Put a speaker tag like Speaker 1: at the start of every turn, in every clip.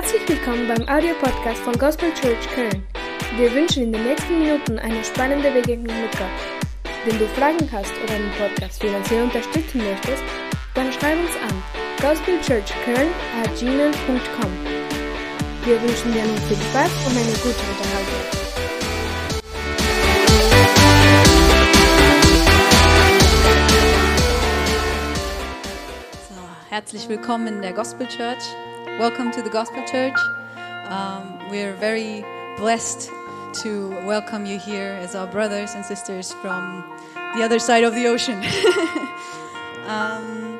Speaker 1: Herzlich willkommen beim Audiopodcast von Gospel Church Köln. Wir wünschen in den nächsten Minuten eine spannende Begegnung mit Gott. Wenn du Fragen hast oder den Podcast finanziell unterstützen möchtest, dann schreib uns an gospelchurchköln at gmail.com. Wir wünschen dir nun viel Spaß und eine gute Unterhaltung.
Speaker 2: Herzlich willkommen in der Gospel Church. Welcome to the Gospel Church. Um, we're very blessed to welcome you here as our brothers and sisters from the other side of the ocean. um,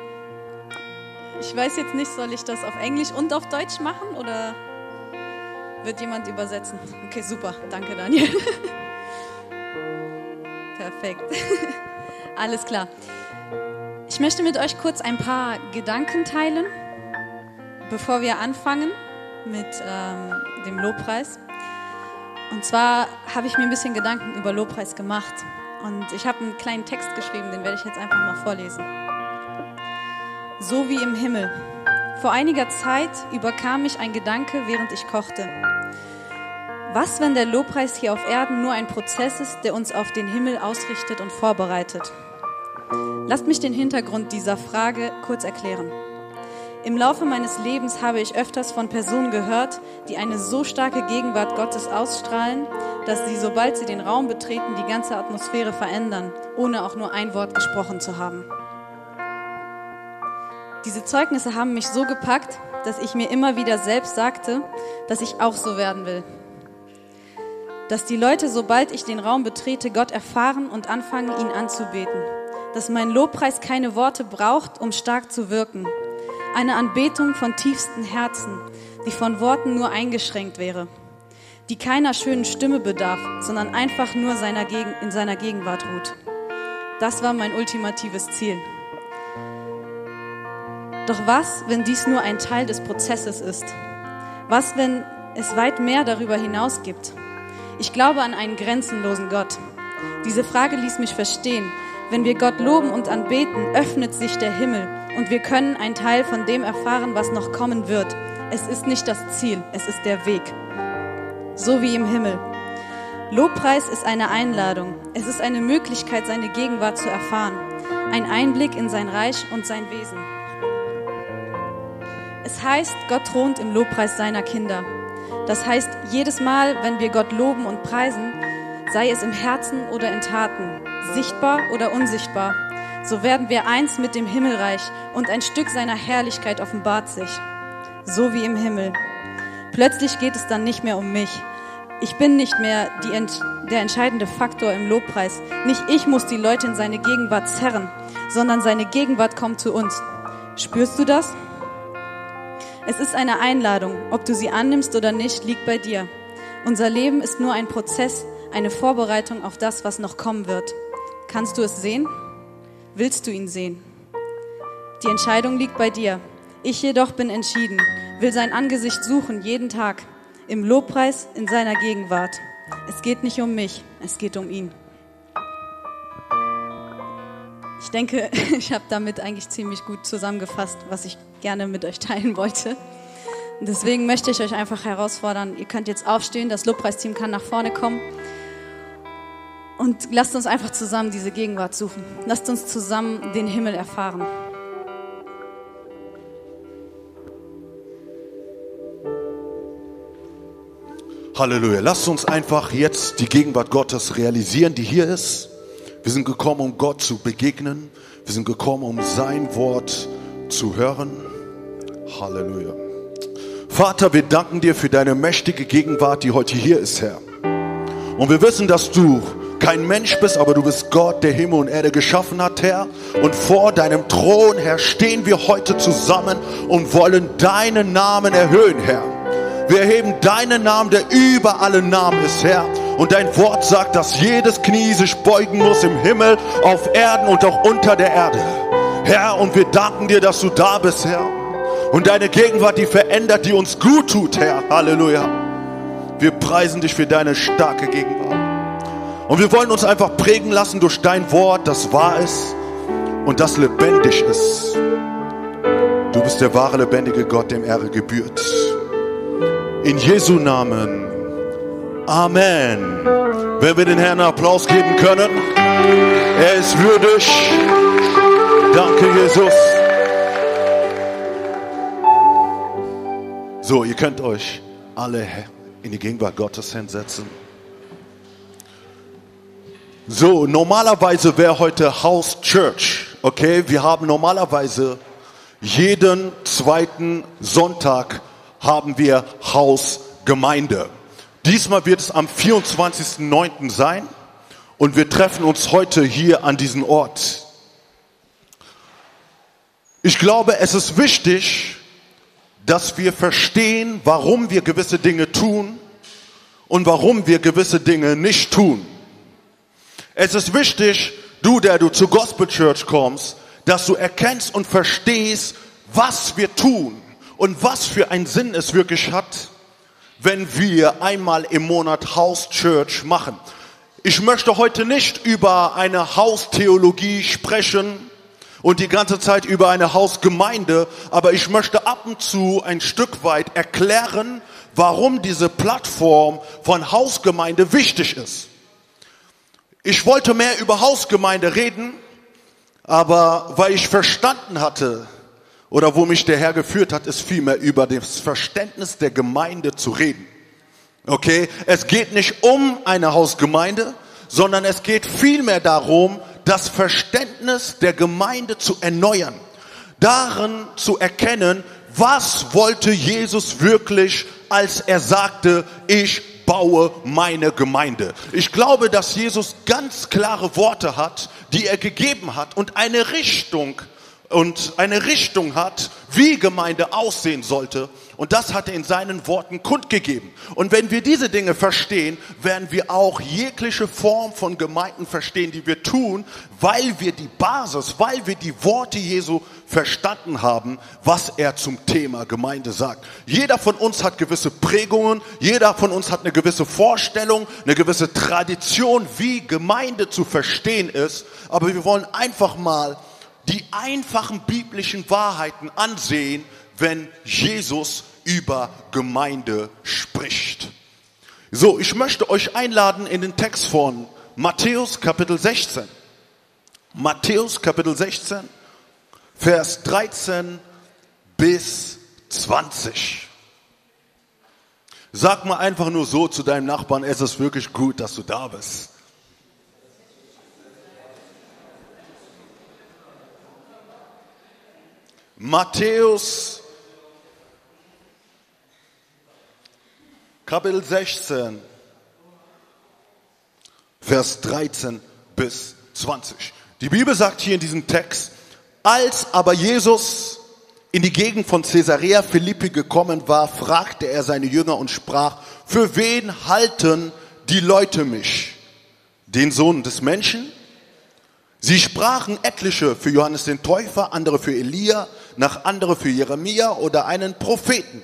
Speaker 2: ich weiß jetzt nicht, soll ich das auf Englisch und auf Deutsch machen oder wird jemand übersetzen? Okay, super. Danke, Daniel. Perfekt. Alles klar. Ich möchte mit euch kurz ein paar Gedanken teilen, bevor wir anfangen mit ähm, dem Lobpreis. Und zwar habe ich mir ein bisschen Gedanken über Lobpreis gemacht. Und ich habe einen kleinen Text geschrieben, den werde ich jetzt einfach mal vorlesen. So wie im Himmel. Vor einiger Zeit überkam mich ein Gedanke, während ich kochte. Was, wenn der Lobpreis hier auf Erden nur ein Prozess ist, der uns auf den Himmel ausrichtet und vorbereitet? Lasst mich den Hintergrund dieser Frage kurz erklären. Im Laufe meines Lebens habe ich öfters von Personen gehört, die eine so starke Gegenwart Gottes ausstrahlen, dass sie, sobald sie den Raum betreten, die ganze Atmosphäre verändern, ohne auch nur ein Wort gesprochen zu haben. Diese Zeugnisse haben mich so gepackt, dass ich mir immer wieder selbst sagte, dass ich auch so werden will. Dass die Leute, sobald ich den Raum betrete, Gott erfahren und anfangen, ihn anzubeten dass mein Lobpreis keine Worte braucht, um stark zu wirken. Eine Anbetung von tiefstem Herzen, die von Worten nur eingeschränkt wäre, die keiner schönen Stimme bedarf, sondern einfach nur seiner in seiner Gegenwart ruht. Das war mein ultimatives Ziel. Doch was, wenn dies nur ein Teil des Prozesses ist? Was, wenn es weit mehr darüber hinaus gibt? Ich glaube an einen grenzenlosen Gott. Diese Frage ließ mich verstehen, wenn wir Gott loben und anbeten, öffnet sich der Himmel und wir können einen Teil von dem erfahren, was noch kommen wird. Es ist nicht das Ziel, es ist der Weg. So wie im Himmel. Lobpreis ist eine Einladung. Es ist eine Möglichkeit, seine Gegenwart zu erfahren. Ein Einblick in sein Reich und sein Wesen. Es heißt, Gott thront im Lobpreis seiner Kinder. Das heißt, jedes Mal, wenn wir Gott loben und preisen, sei es im Herzen oder in Taten, sichtbar oder unsichtbar, so werden wir eins mit dem Himmelreich und ein Stück seiner Herrlichkeit offenbart sich, so wie im Himmel. Plötzlich geht es dann nicht mehr um mich. Ich bin nicht mehr die, der entscheidende Faktor im Lobpreis. Nicht ich muss die Leute in seine Gegenwart zerren, sondern seine Gegenwart kommt zu uns. Spürst du das? Es ist eine Einladung. Ob du sie annimmst oder nicht, liegt bei dir. Unser Leben ist nur ein Prozess, eine Vorbereitung auf das, was noch kommen wird. Kannst du es sehen? Willst du ihn sehen? Die Entscheidung liegt bei dir. Ich jedoch bin entschieden, will sein Angesicht suchen jeden Tag, im Lobpreis in seiner Gegenwart. Es geht nicht um mich, es geht um ihn. Ich denke, ich habe damit eigentlich ziemlich gut zusammengefasst, was ich gerne mit euch teilen wollte. Deswegen möchte ich euch einfach herausfordern, ihr könnt jetzt aufstehen, das Lobpreisteam kann nach vorne kommen. Und lasst uns einfach zusammen diese Gegenwart suchen. Lasst uns zusammen den Himmel erfahren.
Speaker 3: Halleluja. Lasst uns einfach jetzt die Gegenwart Gottes realisieren, die hier ist. Wir sind gekommen, um Gott zu begegnen. Wir sind gekommen, um sein Wort zu hören. Halleluja. Vater, wir danken dir für deine mächtige Gegenwart, die heute hier ist, Herr. Und wir wissen, dass du kein Mensch bist, aber du bist Gott, der Himmel und Erde geschaffen hat, Herr. Und vor deinem Thron, Herr, stehen wir heute zusammen und wollen deinen Namen erhöhen, Herr. Wir erheben deinen Namen, der über alle Namen ist, Herr. Und dein Wort sagt, dass jedes Knie sich beugen muss im Himmel, auf Erden und auch unter der Erde. Herr, und wir danken dir, dass du da bist, Herr. Und deine Gegenwart, die verändert, die uns gut tut, Herr. Halleluja. Wir preisen dich für deine starke Gegenwart. Und wir wollen uns einfach prägen lassen durch dein Wort, das wahr ist und das lebendig ist. Du bist der wahre, lebendige Gott, dem Ehre gebührt. In Jesu Namen. Amen. Wenn wir den Herrn Applaus geben können. Er ist würdig. Danke, Jesus. So, ihr könnt euch alle in die Gegenwart Gottes hinsetzen. So, normalerweise wäre heute House Church. Okay, wir haben normalerweise jeden zweiten Sonntag haben wir Hausgemeinde. Diesmal wird es am 24.09. sein und wir treffen uns heute hier an diesem Ort. Ich glaube, es ist wichtig, dass wir verstehen, warum wir gewisse Dinge tun und warum wir gewisse Dinge nicht tun. Es ist wichtig, du, der du zur Gospel Church kommst, dass du erkennst und verstehst, was wir tun und was für einen Sinn es wirklich hat, wenn wir einmal im Monat House Church machen. Ich möchte heute nicht über eine Haustheologie sprechen und die ganze Zeit über eine Hausgemeinde, aber ich möchte ab und zu ein Stück weit erklären, warum diese Plattform von Hausgemeinde wichtig ist. Ich wollte mehr über Hausgemeinde reden, aber weil ich verstanden hatte, oder wo mich der Herr geführt hat, ist vielmehr über das Verständnis der Gemeinde zu reden. Okay? Es geht nicht um eine Hausgemeinde, sondern es geht vielmehr darum, das Verständnis der Gemeinde zu erneuern. Darin zu erkennen, was wollte Jesus wirklich, als er sagte, ich baue meine Gemeinde. Ich glaube, dass Jesus ganz klare Worte hat, die er gegeben hat und eine Richtung und eine Richtung hat, wie Gemeinde aussehen sollte. Und das hat er in seinen Worten kundgegeben. Und wenn wir diese Dinge verstehen, werden wir auch jegliche Form von Gemeinden verstehen, die wir tun, weil wir die Basis, weil wir die Worte Jesu verstanden haben, was er zum Thema Gemeinde sagt. Jeder von uns hat gewisse Prägungen, jeder von uns hat eine gewisse Vorstellung, eine gewisse Tradition, wie Gemeinde zu verstehen ist. Aber wir wollen einfach mal die einfachen biblischen Wahrheiten ansehen, wenn Jesus über Gemeinde spricht. So, ich möchte euch einladen in den Text von Matthäus Kapitel 16. Matthäus Kapitel 16, Vers 13 bis 20. Sag mal einfach nur so zu deinem Nachbarn, es ist wirklich gut, dass du da bist. Matthäus Kapitel 16, Vers 13 bis 20. Die Bibel sagt hier in diesem Text, als aber Jesus in die Gegend von Caesarea Philippi gekommen war, fragte er seine Jünger und sprach, für wen halten die Leute mich? Den Sohn des Menschen? Sie sprachen etliche für Johannes den Täufer, andere für Elia, nach andere für Jeremia oder einen Propheten.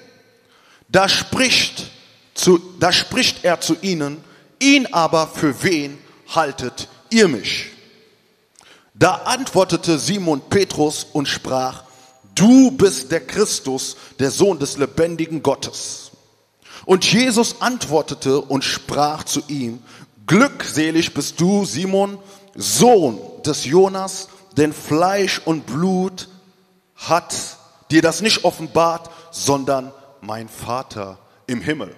Speaker 3: Da spricht, zu, da spricht er zu ihnen, ihn aber für wen haltet ihr mich? Da antwortete Simon Petrus und sprach, du bist der Christus, der Sohn des lebendigen Gottes. Und Jesus antwortete und sprach zu ihm, glückselig bist du, Simon, Sohn des Jonas, denn Fleisch und Blut hat dir das nicht offenbart, sondern mein Vater im Himmel.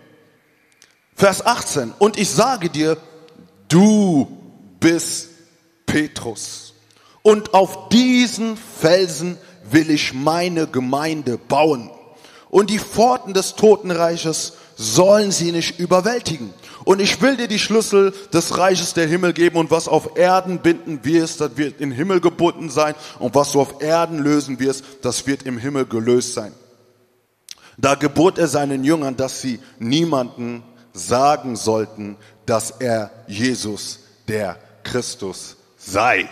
Speaker 3: Vers 18. Und ich sage dir, du bist Petrus. Und auf diesen Felsen will ich meine Gemeinde bauen. Und die Pforten des Totenreiches sollen sie nicht überwältigen. Und ich will dir die Schlüssel des Reiches der Himmel geben und was auf Erden binden wirst, das wird im Himmel gebunden sein und was du auf Erden lösen wirst, das wird im Himmel gelöst sein. Da gebot er seinen Jüngern, dass sie niemanden sagen sollten, dass er Jesus der Christus sei.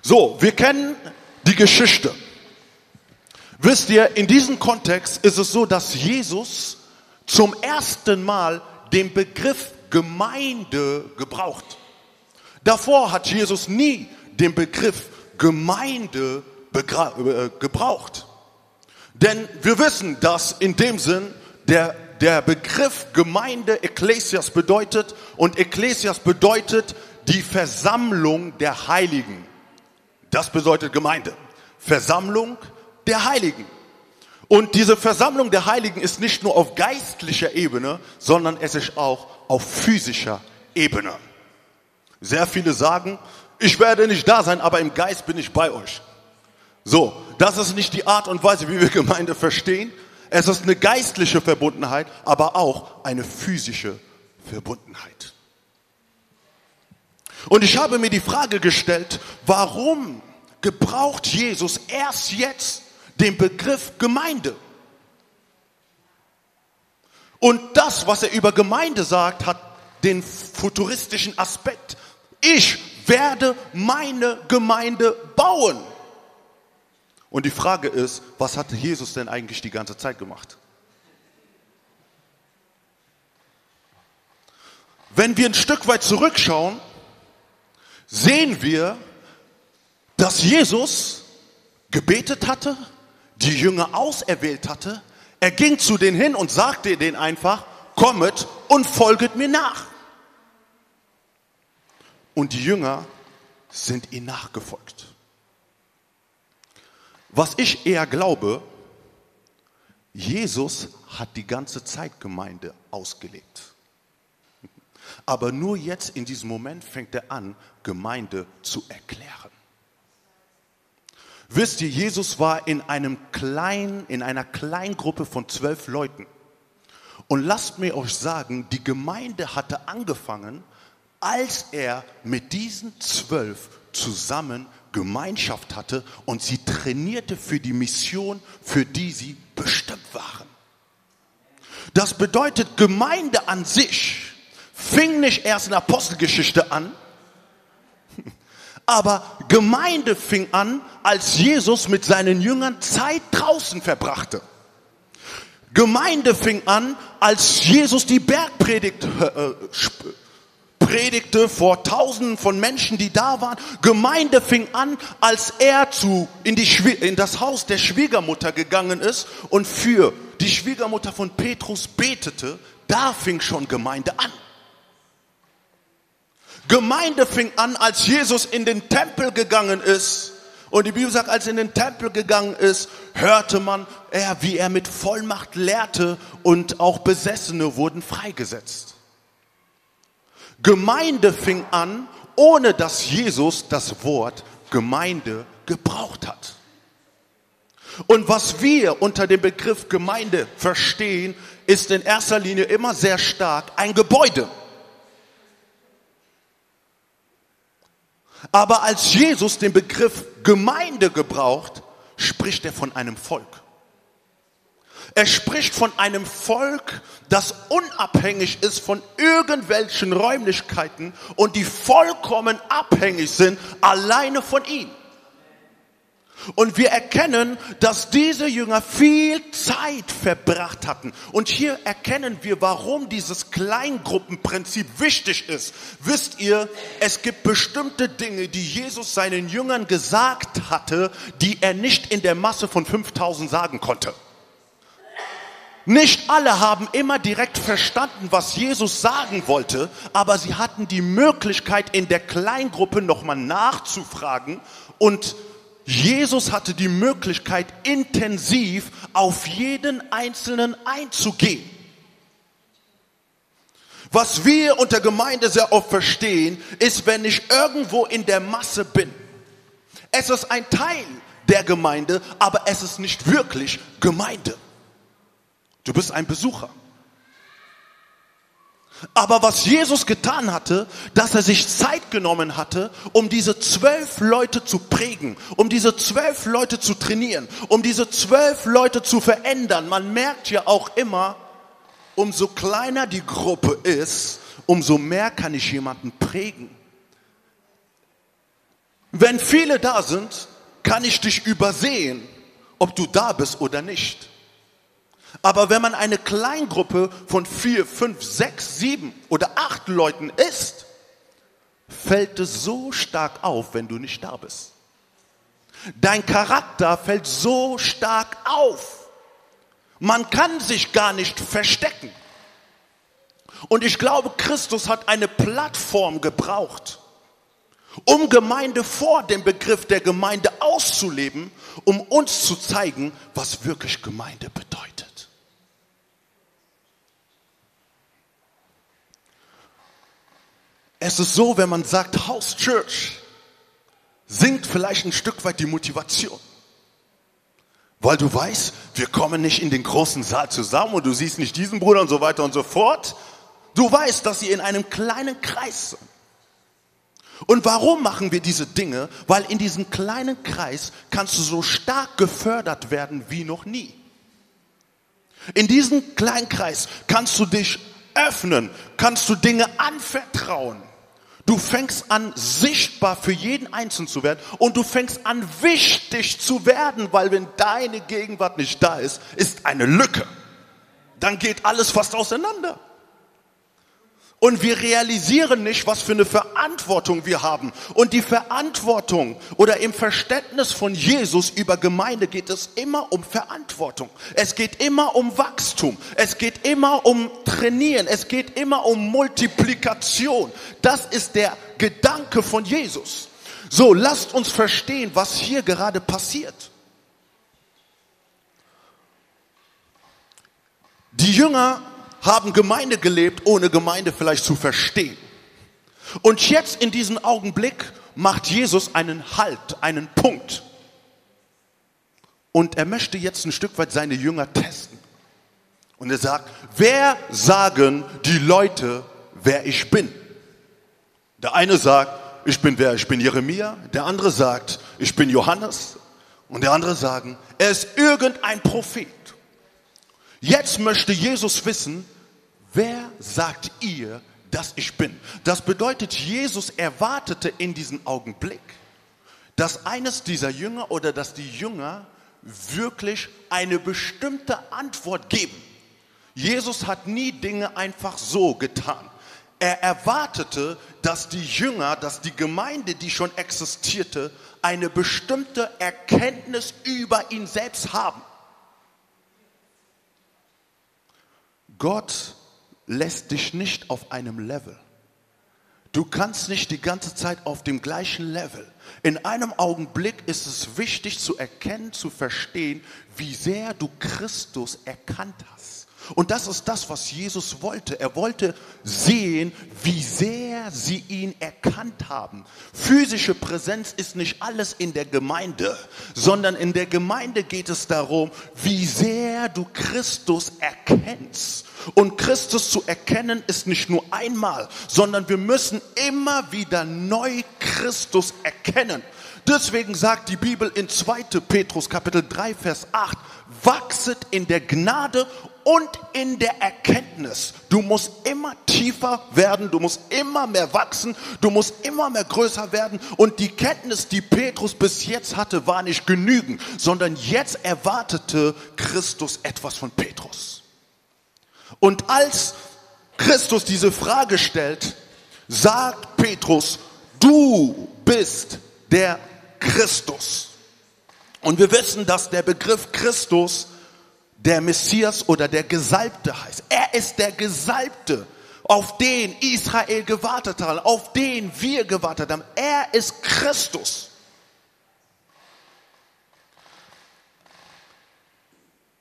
Speaker 3: So, wir kennen die Geschichte. Wisst ihr, in diesem Kontext ist es so, dass Jesus zum ersten Mal den Begriff Gemeinde gebraucht. Davor hat Jesus nie den Begriff Gemeinde äh, gebraucht. Denn wir wissen, dass in dem Sinn der, der Begriff Gemeinde Ekklesias bedeutet und Ekklesias bedeutet die Versammlung der Heiligen. Das bedeutet Gemeinde. Versammlung der Heiligen. Und diese Versammlung der Heiligen ist nicht nur auf geistlicher Ebene, sondern es ist auch auf physischer Ebene. Sehr viele sagen, ich werde nicht da sein, aber im Geist bin ich bei euch. So, das ist nicht die Art und Weise, wie wir Gemeinde verstehen. Es ist eine geistliche Verbundenheit, aber auch eine physische Verbundenheit. Und ich habe mir die Frage gestellt, warum gebraucht Jesus erst jetzt den Begriff Gemeinde? Und das, was er über Gemeinde sagt, hat den futuristischen Aspekt. Ich werde meine Gemeinde bauen. Und die Frage ist, was hat Jesus denn eigentlich die ganze Zeit gemacht? Wenn wir ein Stück weit zurückschauen, sehen wir, dass Jesus gebetet hatte, die Jünger auserwählt hatte. Er ging zu denen hin und sagte denen einfach, kommet und folget mir nach. Und die Jünger sind ihm nachgefolgt. Was ich eher glaube, Jesus hat die ganze Zeit Gemeinde ausgelegt. Aber nur jetzt in diesem Moment fängt er an, Gemeinde zu erklären. Wisst ihr, Jesus war in einem kleinen, in einer Kleingruppe von zwölf Leuten. Und lasst mir euch sagen, die Gemeinde hatte angefangen, als er mit diesen zwölf zusammen Gemeinschaft hatte und sie trainierte für die Mission, für die sie bestimmt waren. Das bedeutet, Gemeinde an sich fing nicht erst in Apostelgeschichte an, aber Gemeinde fing an, als Jesus mit seinen Jüngern Zeit draußen verbrachte. Gemeinde fing an, als Jesus die Bergpredigt äh, predigte vor Tausenden von Menschen, die da waren. Gemeinde fing an, als er zu, in, die, in das Haus der Schwiegermutter gegangen ist und für die Schwiegermutter von Petrus betete. Da fing schon Gemeinde an. Gemeinde fing an, als Jesus in den Tempel gegangen ist. Und die Bibel sagt, als er in den Tempel gegangen ist, hörte man, er, wie er mit Vollmacht lehrte und auch Besessene wurden freigesetzt. Gemeinde fing an, ohne dass Jesus das Wort Gemeinde gebraucht hat. Und was wir unter dem Begriff Gemeinde verstehen, ist in erster Linie immer sehr stark ein Gebäude. Aber als Jesus den Begriff Gemeinde gebraucht, spricht er von einem Volk. Er spricht von einem Volk, das unabhängig ist von irgendwelchen Räumlichkeiten und die vollkommen abhängig sind alleine von ihm. Und wir erkennen, dass diese Jünger viel Zeit verbracht hatten. Und hier erkennen wir, warum dieses Kleingruppenprinzip wichtig ist. Wisst ihr, es gibt bestimmte Dinge, die Jesus seinen Jüngern gesagt hatte, die er nicht in der Masse von 5000 sagen konnte. Nicht alle haben immer direkt verstanden, was Jesus sagen wollte, aber sie hatten die Möglichkeit, in der Kleingruppe nochmal nachzufragen und Jesus hatte die Möglichkeit, intensiv auf jeden Einzelnen einzugehen. Was wir unter Gemeinde sehr oft verstehen, ist, wenn ich irgendwo in der Masse bin. Es ist ein Teil der Gemeinde, aber es ist nicht wirklich Gemeinde. Du bist ein Besucher. Aber was Jesus getan hatte, dass er sich Zeit genommen hatte, um diese zwölf Leute zu prägen, um diese zwölf Leute zu trainieren, um diese zwölf Leute zu verändern. Man merkt ja auch immer, umso kleiner die Gruppe ist, umso mehr kann ich jemanden prägen. Wenn viele da sind, kann ich dich übersehen, ob du da bist oder nicht. Aber wenn man eine Kleingruppe von vier, fünf, sechs, sieben oder acht Leuten ist, fällt es so stark auf, wenn du nicht da bist. Dein Charakter fällt so stark auf. Man kann sich gar nicht verstecken. Und ich glaube, Christus hat eine Plattform gebraucht, um Gemeinde vor dem Begriff der Gemeinde auszuleben, um uns zu zeigen, was wirklich Gemeinde bedeutet. Es ist so, wenn man sagt House Church, sinkt vielleicht ein Stück weit die Motivation. Weil du weißt, wir kommen nicht in den großen Saal zusammen und du siehst nicht diesen Bruder und so weiter und so fort. Du weißt, dass sie in einem kleinen Kreis sind. Und warum machen wir diese Dinge? Weil in diesem kleinen Kreis kannst du so stark gefördert werden wie noch nie. In diesem kleinen Kreis kannst du dich öffnen, kannst du Dinge anvertrauen. Du fängst an, sichtbar für jeden Einzelnen zu werden und du fängst an, wichtig zu werden, weil wenn deine Gegenwart nicht da ist, ist eine Lücke. Dann geht alles fast auseinander. Und wir realisieren nicht, was für eine Verantwortung wir haben. Und die Verantwortung oder im Verständnis von Jesus über Gemeinde geht es immer um Verantwortung. Es geht immer um Wachstum. Es geht immer um Trainieren. Es geht immer um Multiplikation. Das ist der Gedanke von Jesus. So, lasst uns verstehen, was hier gerade passiert. Die Jünger haben Gemeinde gelebt, ohne Gemeinde vielleicht zu verstehen. Und jetzt in diesem Augenblick macht Jesus einen Halt, einen Punkt. Und er möchte jetzt ein Stück weit seine Jünger testen. Und er sagt, wer sagen die Leute, wer ich bin? Der eine sagt, ich bin wer? Ich bin Jeremia. Der andere sagt, ich bin Johannes. Und der andere sagen, er ist irgendein Prophet. Jetzt möchte Jesus wissen, wer sagt ihr, dass ich bin? Das bedeutet, Jesus erwartete in diesem Augenblick, dass eines dieser Jünger oder dass die Jünger wirklich eine bestimmte Antwort geben. Jesus hat nie Dinge einfach so getan. Er erwartete, dass die Jünger, dass die Gemeinde, die schon existierte, eine bestimmte Erkenntnis über ihn selbst haben. Gott lässt dich nicht auf einem Level. Du kannst nicht die ganze Zeit auf dem gleichen Level. In einem Augenblick ist es wichtig zu erkennen, zu verstehen, wie sehr du Christus erkannt hast. Und das ist das, was Jesus wollte. Er wollte sehen, wie sehr sie ihn erkannt haben. Physische Präsenz ist nicht alles in der Gemeinde, sondern in der Gemeinde geht es darum, wie sehr du Christus erkennst. Und Christus zu erkennen ist nicht nur einmal, sondern wir müssen immer wieder neu Christus erkennen. Deswegen sagt die Bibel in 2. Petrus Kapitel 3 Vers 8, wachset in der Gnade und in der Erkenntnis. Du musst immer tiefer werden, du musst immer mehr wachsen, du musst immer mehr größer werden. Und die Kenntnis, die Petrus bis jetzt hatte, war nicht genügend, sondern jetzt erwartete Christus etwas von Petrus. Und als Christus diese Frage stellt, sagt Petrus, du bist der Christus. Und wir wissen, dass der Begriff Christus der Messias oder der Gesalbte heißt. Er ist der Gesalbte, auf den Israel gewartet hat, auf den wir gewartet haben. Er ist Christus.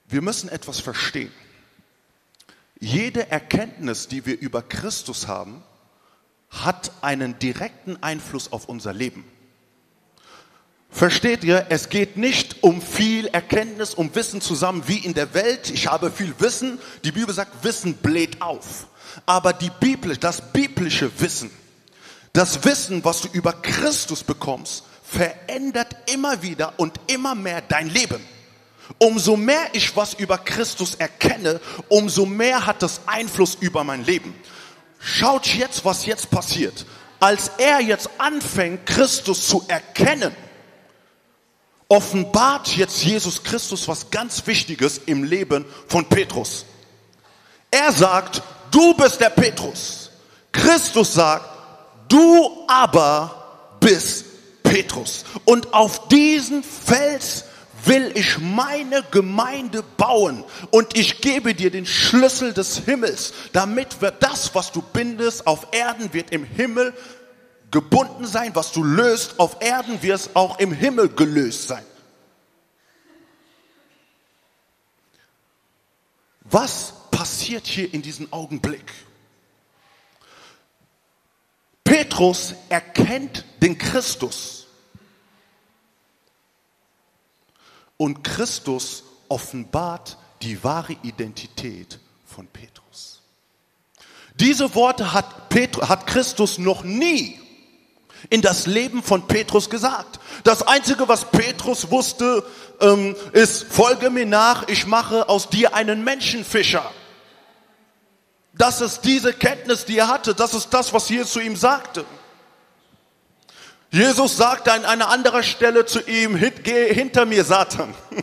Speaker 3: Wir müssen etwas verstehen. Jede Erkenntnis, die wir über Christus haben, hat einen direkten Einfluss auf unser Leben. Versteht ihr, es geht nicht um viel Erkenntnis, um Wissen zusammen wie in der Welt. Ich habe viel Wissen. Die Bibel sagt, Wissen bläht auf. Aber die Bibel, das biblische Wissen, das Wissen, was du über Christus bekommst, verändert immer wieder und immer mehr dein Leben. Umso mehr ich was über Christus erkenne, umso mehr hat das Einfluss über mein Leben. Schaut jetzt, was jetzt passiert. Als er jetzt anfängt, Christus zu erkennen, offenbart jetzt Jesus Christus was ganz Wichtiges im Leben von Petrus. Er sagt, du bist der Petrus. Christus sagt, du aber bist Petrus. Und auf diesen Fels will ich meine Gemeinde bauen und ich gebe dir den Schlüssel des Himmels, damit wird das, was du bindest auf Erden, wird im Himmel gebunden sein, was du löst auf Erden, wird es auch im Himmel gelöst sein. Was passiert hier in diesem Augenblick? Petrus erkennt den Christus. Und Christus offenbart die wahre Identität von Petrus. Diese Worte hat, Petrus, hat Christus noch nie in das Leben von Petrus gesagt. Das Einzige, was Petrus wusste, ähm, ist, folge mir nach, ich mache aus dir einen Menschenfischer. Das ist diese Kenntnis, die er hatte. Das ist das, was Jesus zu ihm sagte. Jesus sagte an einer anderen Stelle zu ihm, geh hinter mir, Satan.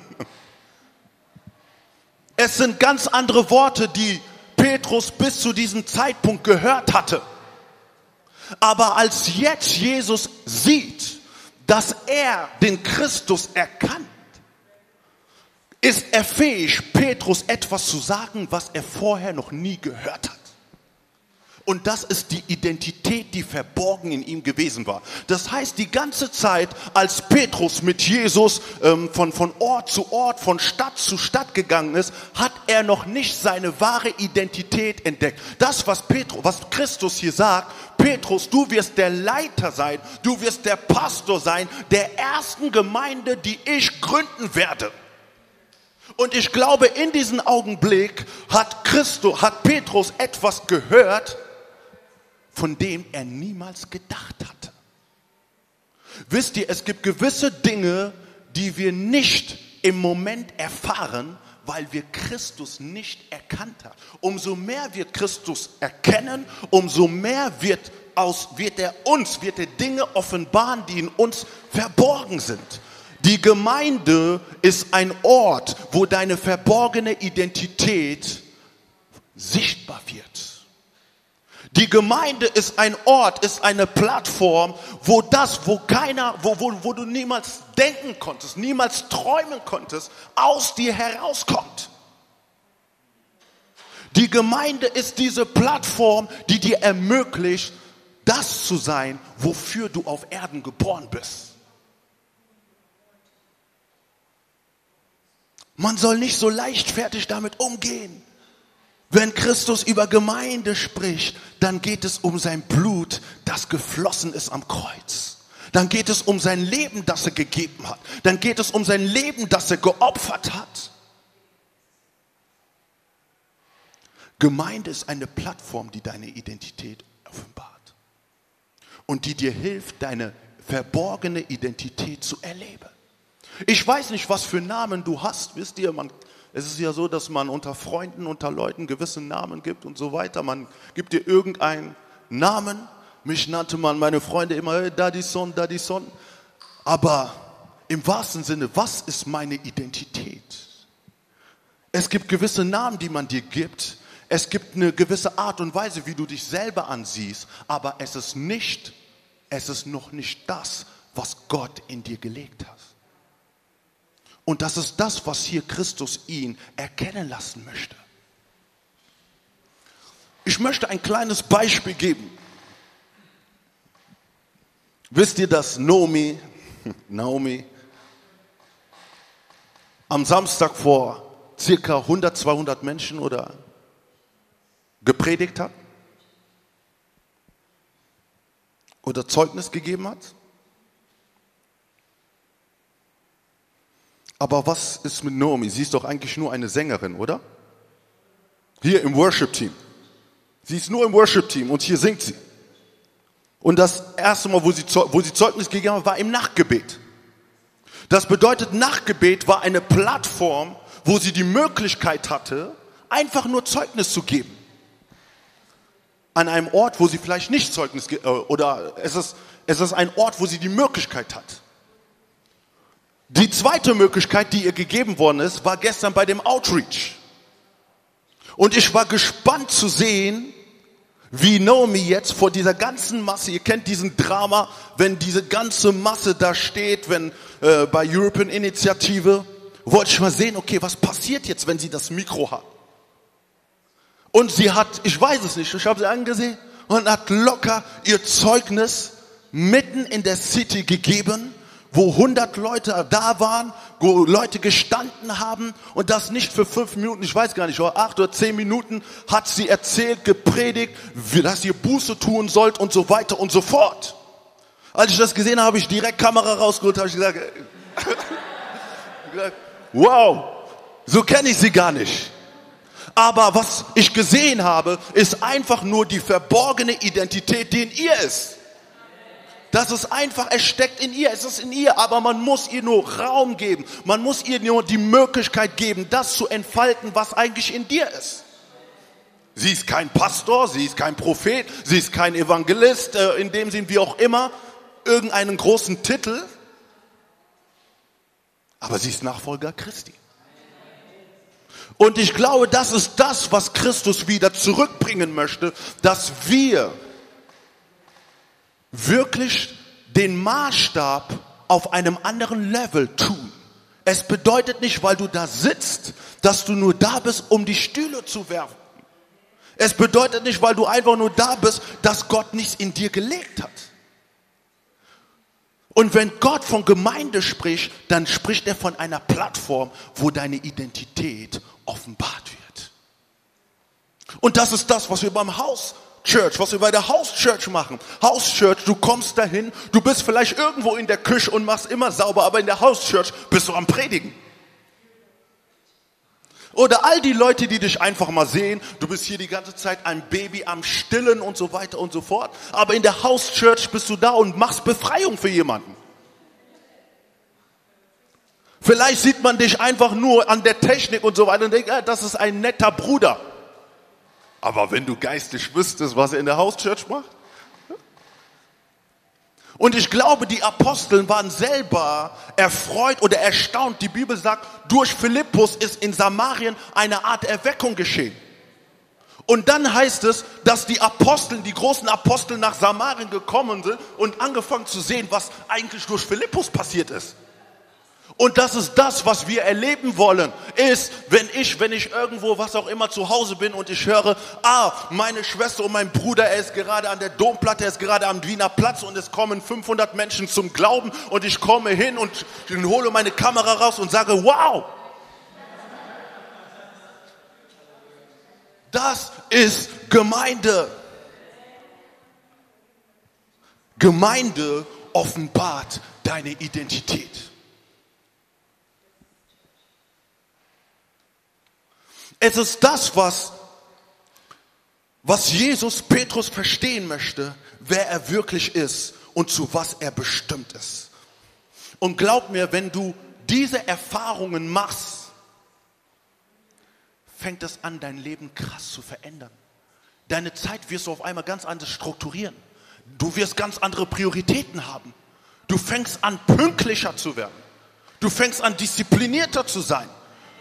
Speaker 3: Es sind ganz andere Worte, die Petrus bis zu diesem Zeitpunkt gehört hatte. Aber als jetzt Jesus sieht, dass er den Christus erkannt, ist er fähig, Petrus etwas zu sagen, was er vorher noch nie gehört hat. Und das ist die Identität, die verborgen in ihm gewesen war. Das heißt, die ganze Zeit, als Petrus mit Jesus ähm, von, von Ort zu Ort, von Stadt zu Stadt gegangen ist, hat er noch nicht seine wahre Identität entdeckt. Das, was Petrus, was Christus hier sagt, Petrus, du wirst der Leiter sein, du wirst der Pastor sein der ersten Gemeinde, die ich gründen werde. Und ich glaube, in diesem Augenblick hat Christus, hat Petrus etwas gehört, von dem er niemals gedacht hatte. Wisst ihr, es gibt gewisse Dinge, die wir nicht im Moment erfahren, weil wir Christus nicht erkannt haben. Umso mehr wir Christus erkennen, umso mehr wird aus, wird er uns, wird er Dinge offenbaren, die in uns verborgen sind. Die Gemeinde ist ein Ort, wo deine verborgene Identität sichtbar wird. Die Gemeinde ist ein Ort, ist eine Plattform, wo das, wo keiner, wo, wo, wo du niemals denken konntest, niemals träumen konntest, aus dir herauskommt. Die Gemeinde ist diese Plattform, die dir ermöglicht, das zu sein, wofür du auf Erden geboren bist. Man soll nicht so leichtfertig damit umgehen. Wenn Christus über Gemeinde spricht, dann geht es um sein Blut, das geflossen ist am Kreuz. Dann geht es um sein Leben, das er gegeben hat. Dann geht es um sein Leben, das er geopfert hat. Gemeinde ist eine Plattform, die deine Identität offenbart und die dir hilft, deine verborgene Identität zu erleben. Ich weiß nicht, was für Namen du hast, wisst ihr, man es ist ja so, dass man unter Freunden, unter Leuten gewisse Namen gibt und so weiter. Man gibt dir irgendeinen Namen. Mich nannte man meine Freunde immer hey, Daddy Son, Daddy Son. Aber im wahrsten Sinne, was ist meine Identität? Es gibt gewisse Namen, die man dir gibt. Es gibt eine gewisse Art und Weise, wie du dich selber ansiehst. Aber es ist nicht, es ist noch nicht das, was Gott in dir gelegt hat. Und das ist das, was hier Christus ihn erkennen lassen möchte. Ich möchte ein kleines Beispiel geben. Wisst ihr, dass Naomi, Naomi am Samstag vor circa 100, 200 Menschen oder gepredigt hat? Oder Zeugnis gegeben hat? Aber was ist mit Naomi? Sie ist doch eigentlich nur eine Sängerin, oder? Hier im Worship-Team. Sie ist nur im Worship-Team und hier singt sie. Und das erste Mal, wo sie, wo sie Zeugnis gegeben hat, war im Nachtgebet. Das bedeutet, Nachtgebet war eine Plattform, wo sie die Möglichkeit hatte, einfach nur Zeugnis zu geben. An einem Ort, wo sie vielleicht nicht Zeugnis, äh, oder es ist, es ist ein Ort, wo sie die Möglichkeit hat. Die zweite Möglichkeit, die ihr gegeben worden ist, war gestern bei dem Outreach. Und ich war gespannt zu sehen, wie Naomi jetzt vor dieser ganzen Masse, ihr kennt diesen Drama, wenn diese ganze Masse da steht, wenn äh, bei European Initiative, wollte ich mal sehen, okay, was passiert jetzt, wenn sie das Mikro hat? Und sie hat, ich weiß es nicht, ich habe sie angesehen und hat locker ihr Zeugnis mitten in der City gegeben wo 100 Leute da waren, wo Leute gestanden haben und das nicht für fünf Minuten, ich weiß gar nicht, acht oder zehn Minuten hat sie erzählt, gepredigt, dass ihr Buße tun sollt und so weiter und so fort. Als ich das gesehen habe, habe ich direkt Kamera rausgeholt, habe ich gesagt, wow, so kenne ich sie gar nicht. Aber was ich gesehen habe, ist einfach nur die verborgene Identität, die in ihr ist. Das ist einfach, es steckt in ihr, es ist in ihr, aber man muss ihr nur Raum geben. Man muss ihr nur die Möglichkeit geben, das zu entfalten, was eigentlich in dir ist. Sie ist kein Pastor, sie ist kein Prophet, sie ist kein Evangelist, äh, in dem Sinn wie auch immer, irgendeinen großen Titel, aber sie ist Nachfolger Christi. Und ich glaube, das ist das, was Christus wieder zurückbringen möchte, dass wir wirklich den Maßstab auf einem anderen Level tun. Es bedeutet nicht, weil du da sitzt, dass du nur da bist, um die Stühle zu werfen. Es bedeutet nicht, weil du einfach nur da bist, dass Gott nichts in dir gelegt hat. Und wenn Gott von Gemeinde spricht, dann spricht er von einer Plattform, wo deine Identität offenbart wird. Und das ist das, was wir beim Haus Church, was wir bei der House Church machen. House Church, du kommst dahin, du bist vielleicht irgendwo in der Küche und machst immer sauber, aber in der House Church bist du am Predigen. Oder all die Leute, die dich einfach mal sehen, du bist hier die ganze Zeit ein Baby am Stillen und so weiter und so fort. Aber in der House Church bist du da und machst Befreiung für jemanden. Vielleicht sieht man dich einfach nur an der Technik und so weiter und denkt, ja, das ist ein netter Bruder. Aber wenn du geistig wüsstest, was er in der Hauschurch macht? Und ich glaube, die Aposteln waren selber erfreut oder erstaunt. Die Bibel sagt, durch Philippus ist in Samarien eine Art Erweckung geschehen. Und dann heißt es, dass die Aposteln, die großen Apostel nach Samarien gekommen sind und angefangen zu sehen, was eigentlich durch Philippus passiert ist. Und das ist das, was wir erleben wollen, ist, wenn ich, wenn ich irgendwo, was auch immer zu Hause bin und ich höre, ah, meine Schwester und mein Bruder, er ist gerade an der Domplatte, er ist gerade am Wiener Platz und es kommen 500 Menschen zum Glauben und ich komme hin und hole meine Kamera raus und sage, wow, das ist Gemeinde. Gemeinde offenbart deine Identität. Es ist das, was, was Jesus Petrus verstehen möchte, wer er wirklich ist und zu was er bestimmt ist. Und glaub mir, wenn du diese Erfahrungen machst, fängt es an, dein Leben krass zu verändern. Deine Zeit wirst du auf einmal ganz anders strukturieren. Du wirst ganz andere Prioritäten haben. Du fängst an, pünktlicher zu werden. Du fängst an, disziplinierter zu sein.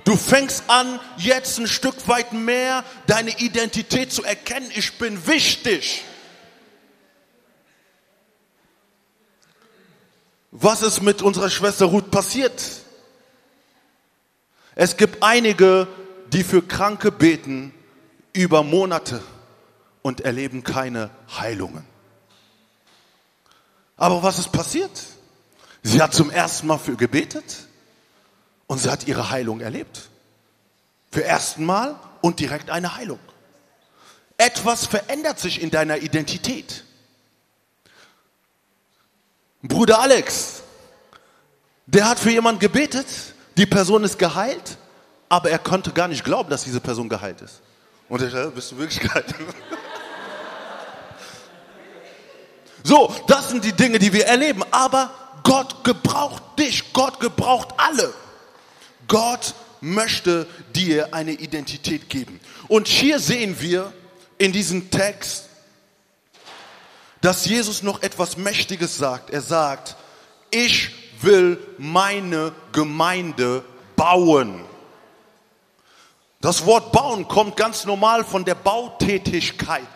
Speaker 3: Du fängst an, jetzt ein Stück weit mehr deine Identität zu erkennen. Ich bin wichtig. Was ist mit unserer Schwester Ruth passiert? Es gibt einige, die für Kranke beten über Monate und erleben keine Heilungen. Aber was ist passiert? Sie hat zum ersten Mal für gebetet und sie hat ihre Heilung erlebt. Für ersten Mal und direkt eine Heilung. Etwas verändert sich in deiner Identität. Bruder Alex, der hat für jemanden gebetet, die Person ist geheilt, aber er konnte gar nicht glauben, dass diese Person geheilt ist. Und er sagte, bist du wirklich geheilt? so, das sind die Dinge, die wir erleben. Aber Gott gebraucht dich, Gott gebraucht alle. Gott möchte dir eine Identität geben. Und hier sehen wir in diesem Text, dass Jesus noch etwas Mächtiges sagt. Er sagt, ich will meine Gemeinde bauen. Das Wort bauen kommt ganz normal von der Bautätigkeit.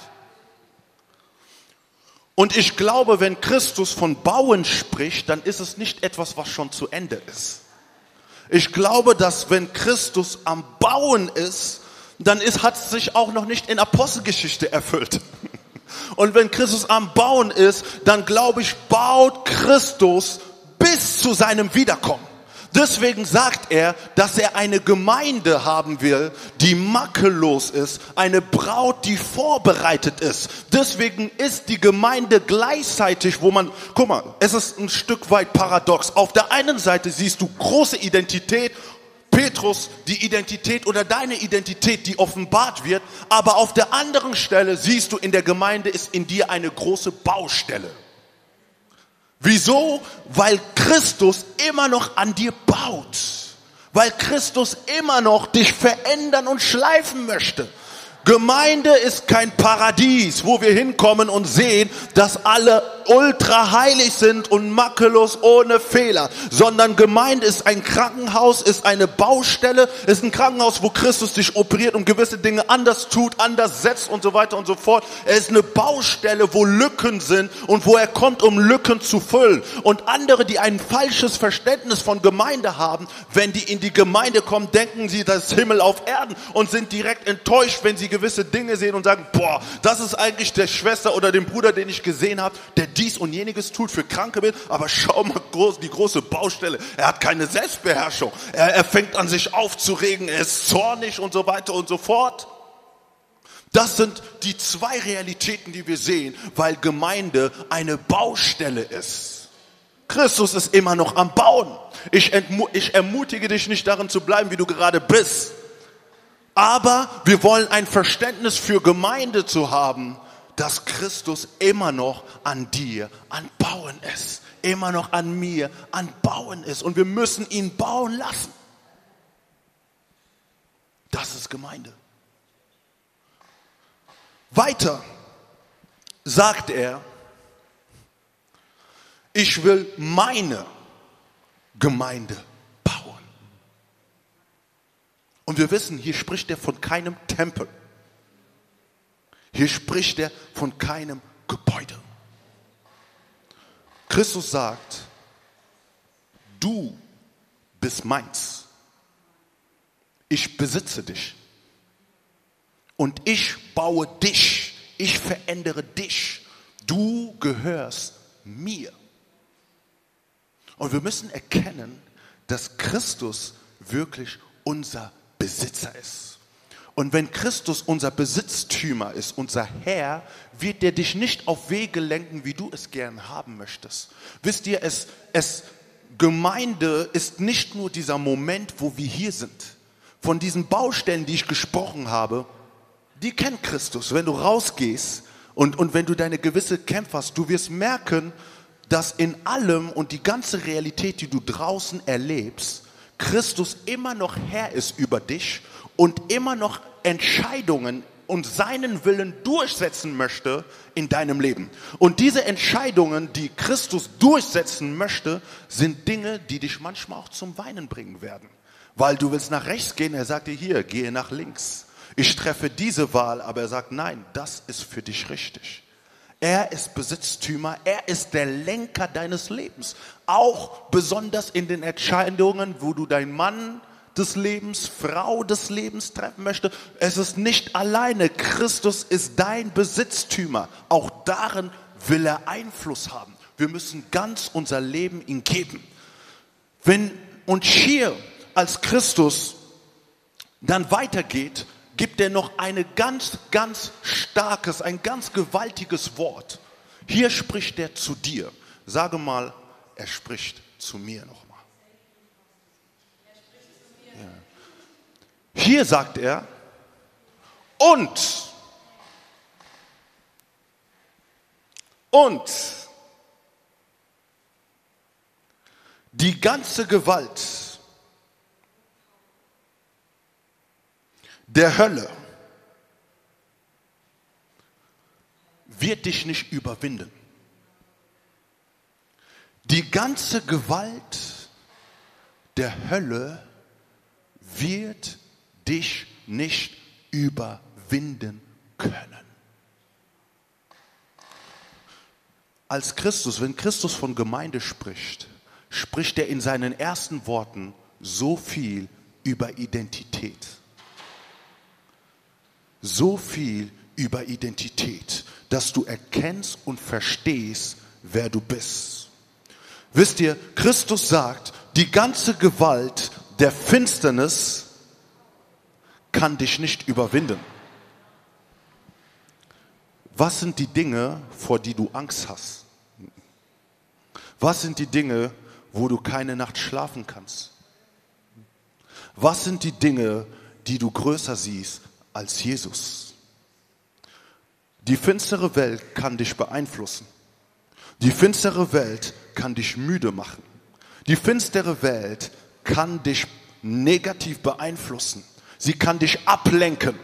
Speaker 3: Und ich glaube, wenn Christus von Bauen spricht, dann ist es nicht etwas, was schon zu Ende ist. Ich glaube, dass wenn Christus am Bauen ist, dann ist, hat es sich auch noch nicht in Apostelgeschichte erfüllt. Und wenn Christus am Bauen ist, dann glaube ich, baut Christus bis zu seinem Wiederkommen. Deswegen sagt er, dass er eine Gemeinde haben will, die makellos ist, eine Braut, die vorbereitet ist. Deswegen ist die Gemeinde gleichzeitig, wo man, guck mal, es ist ein Stück weit paradox. Auf der einen Seite siehst du große Identität Petrus die Identität oder deine Identität, die offenbart wird, aber auf der anderen Stelle siehst du in der Gemeinde ist in dir eine große Baustelle. Wieso? Weil Christus immer noch an dir baut. Weil Christus immer noch dich verändern und schleifen möchte. Gemeinde ist kein Paradies, wo wir hinkommen und sehen, dass alle ultra heilig sind und makellos ohne Fehler, sondern Gemeinde ist ein Krankenhaus, ist eine Baustelle, ist ein Krankenhaus, wo Christus dich operiert und gewisse Dinge anders tut, anders setzt und so weiter und so fort. Er ist eine Baustelle, wo Lücken sind und wo er kommt, um Lücken zu füllen. Und andere, die ein falsches Verständnis von Gemeinde haben, wenn die in die Gemeinde kommen, denken sie, das ist Himmel auf Erden und sind direkt enttäuscht, wenn sie gewisse Dinge sehen und sagen, boah, das ist eigentlich der Schwester oder dem Bruder, den ich gesehen habe, der dies und jeniges tut für Kranke bin, aber schau mal groß, die große Baustelle. Er hat keine Selbstbeherrschung. Er, er fängt an sich aufzuregen, er ist zornig und so weiter und so fort. Das sind die zwei Realitäten, die wir sehen, weil Gemeinde eine Baustelle ist. Christus ist immer noch am Bauen. Ich, ich ermutige dich nicht darin zu bleiben, wie du gerade bist. Aber wir wollen ein Verständnis für Gemeinde zu haben, dass Christus immer noch an dir an Bauen ist, immer noch an mir an Bauen ist und wir müssen ihn bauen lassen. Das ist Gemeinde. Weiter sagt er, ich will meine Gemeinde und wir wissen, hier spricht er von keinem Tempel. Hier spricht er von keinem Gebäude. Christus sagt, du bist meins. Ich besitze dich. Und ich baue dich. Ich verändere dich. Du gehörst mir. Und wir müssen erkennen, dass Christus wirklich unser Besitzer ist. Und wenn Christus unser Besitztümer ist, unser Herr, wird er dich nicht auf Wege lenken, wie du es gern haben möchtest. Wisst ihr, es, es, Gemeinde ist nicht nur dieser Moment, wo wir hier sind. Von diesen Baustellen, die ich gesprochen habe, die kennt Christus. Wenn du rausgehst und, und wenn du deine gewisse Kämpfe hast, du wirst merken, dass in allem und die ganze Realität, die du draußen erlebst, Christus immer noch Herr ist über dich und immer noch Entscheidungen und seinen Willen durchsetzen möchte in deinem Leben. Und diese Entscheidungen, die Christus durchsetzen möchte, sind Dinge, die dich manchmal auch zum Weinen bringen werden. Weil du willst nach rechts gehen, er sagt dir hier, gehe nach links. Ich treffe diese Wahl, aber er sagt, nein, das ist für dich richtig. Er ist Besitztümer, er ist der Lenker deines Lebens. Auch besonders in den Entscheidungen, wo du deinen Mann des Lebens, Frau des Lebens treffen möchtest. Es ist nicht alleine. Christus ist dein Besitztümer. Auch darin will er Einfluss haben. Wir müssen ganz unser Leben ihm geben. Wenn und hier als Christus dann weitergeht, gibt er noch ein ganz, ganz starkes, ein ganz gewaltiges Wort. Hier spricht er zu dir. Sage mal, er spricht zu mir nochmal. Ja. Hier sagt er, und, und, die ganze Gewalt der Hölle wird dich nicht überwinden. Die ganze Gewalt der Hölle wird dich nicht überwinden können. als Christus, wenn Christus von Gemeinde spricht, spricht er in seinen ersten Worten so viel über Identität. So viel über Identität, dass du erkennst und verstehst, wer du bist. Wisst ihr, Christus sagt, die ganze Gewalt der Finsternis kann dich nicht überwinden. Was sind die Dinge, vor die du Angst hast? Was sind die Dinge, wo du keine Nacht schlafen kannst? Was sind die Dinge, die du größer siehst als Jesus? Die finstere Welt kann dich beeinflussen. Die finstere Welt kann dich müde machen. Die finstere Welt kann dich negativ beeinflussen. Sie kann dich ablenken.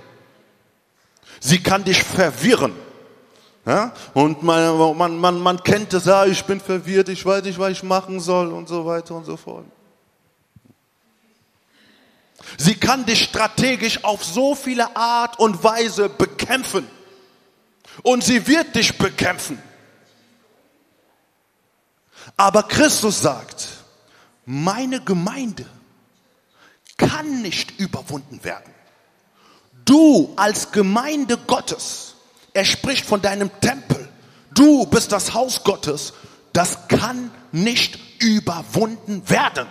Speaker 3: Sie kann dich verwirren. Ja? Und man, man, man, man kennt es, ja, ich bin verwirrt, ich weiß nicht, was ich machen soll und so weiter und so fort. Sie kann dich strategisch auf so viele Art und Weise bekämpfen. Und sie wird dich bekämpfen. Aber Christus sagt, meine Gemeinde kann nicht überwunden werden. Du als Gemeinde Gottes er spricht von deinem Tempel. Du bist das Haus Gottes. Das kann nicht überwunden werden.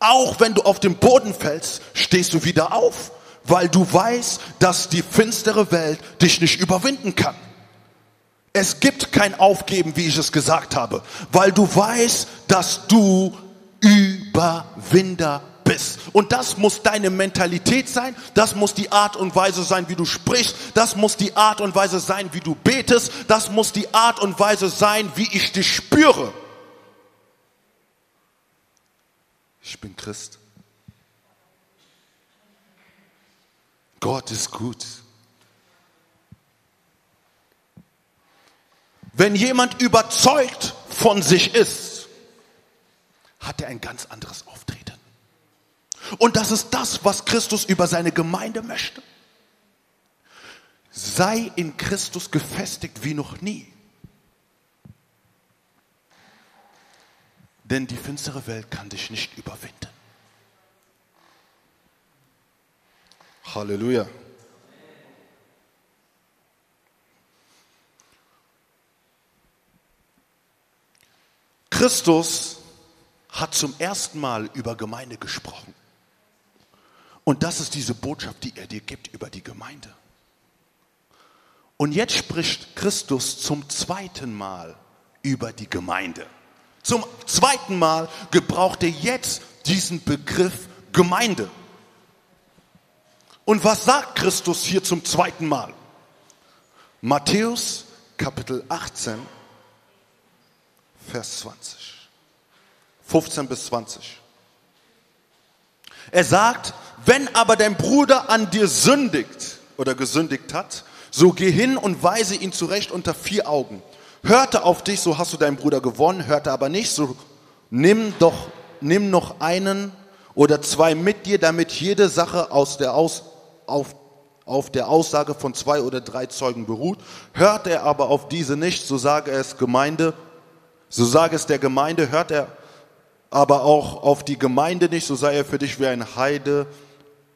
Speaker 3: Auch wenn du auf den Boden fällst, stehst du wieder auf, weil du weißt, dass die finstere Welt dich nicht überwinden kann. Es gibt kein Aufgeben, wie ich es gesagt habe, weil du weißt, dass du Überwinder bist. Und das muss deine Mentalität sein, das muss die Art und Weise sein, wie du sprichst, das muss die Art und Weise sein, wie du betest, das muss die Art und Weise sein, wie ich dich spüre. Ich bin Christ. Gott ist gut. Wenn jemand überzeugt von sich ist, hat er ein ganz anderes Auftreten. Und das ist das, was Christus über seine Gemeinde möchte. Sei in Christus gefestigt wie noch nie. Denn die finstere Welt kann dich nicht überwinden. Halleluja. Christus hat zum ersten Mal über Gemeinde gesprochen. Und das ist diese Botschaft, die er dir gibt über die Gemeinde. Und jetzt spricht Christus zum zweiten Mal über die Gemeinde. Zum zweiten Mal gebraucht er jetzt diesen Begriff Gemeinde. Und was sagt Christus hier zum zweiten Mal? Matthäus Kapitel 18, Vers 20. 15 bis 20. Er sagt, wenn aber dein Bruder an dir sündigt oder gesündigt hat, so geh hin und weise ihn zurecht unter vier Augen. Hörte auf dich, so hast du deinen Bruder gewonnen, hörte aber nicht, so nimm doch, nimm noch einen oder zwei mit dir, damit jede Sache aus der aus, auf, auf der Aussage von zwei oder drei Zeugen beruht. Hört er aber auf diese nicht, so sage es Gemeinde, so sage es der Gemeinde, hört er aber auch auf die Gemeinde nicht, so sei er für dich wie ein Heide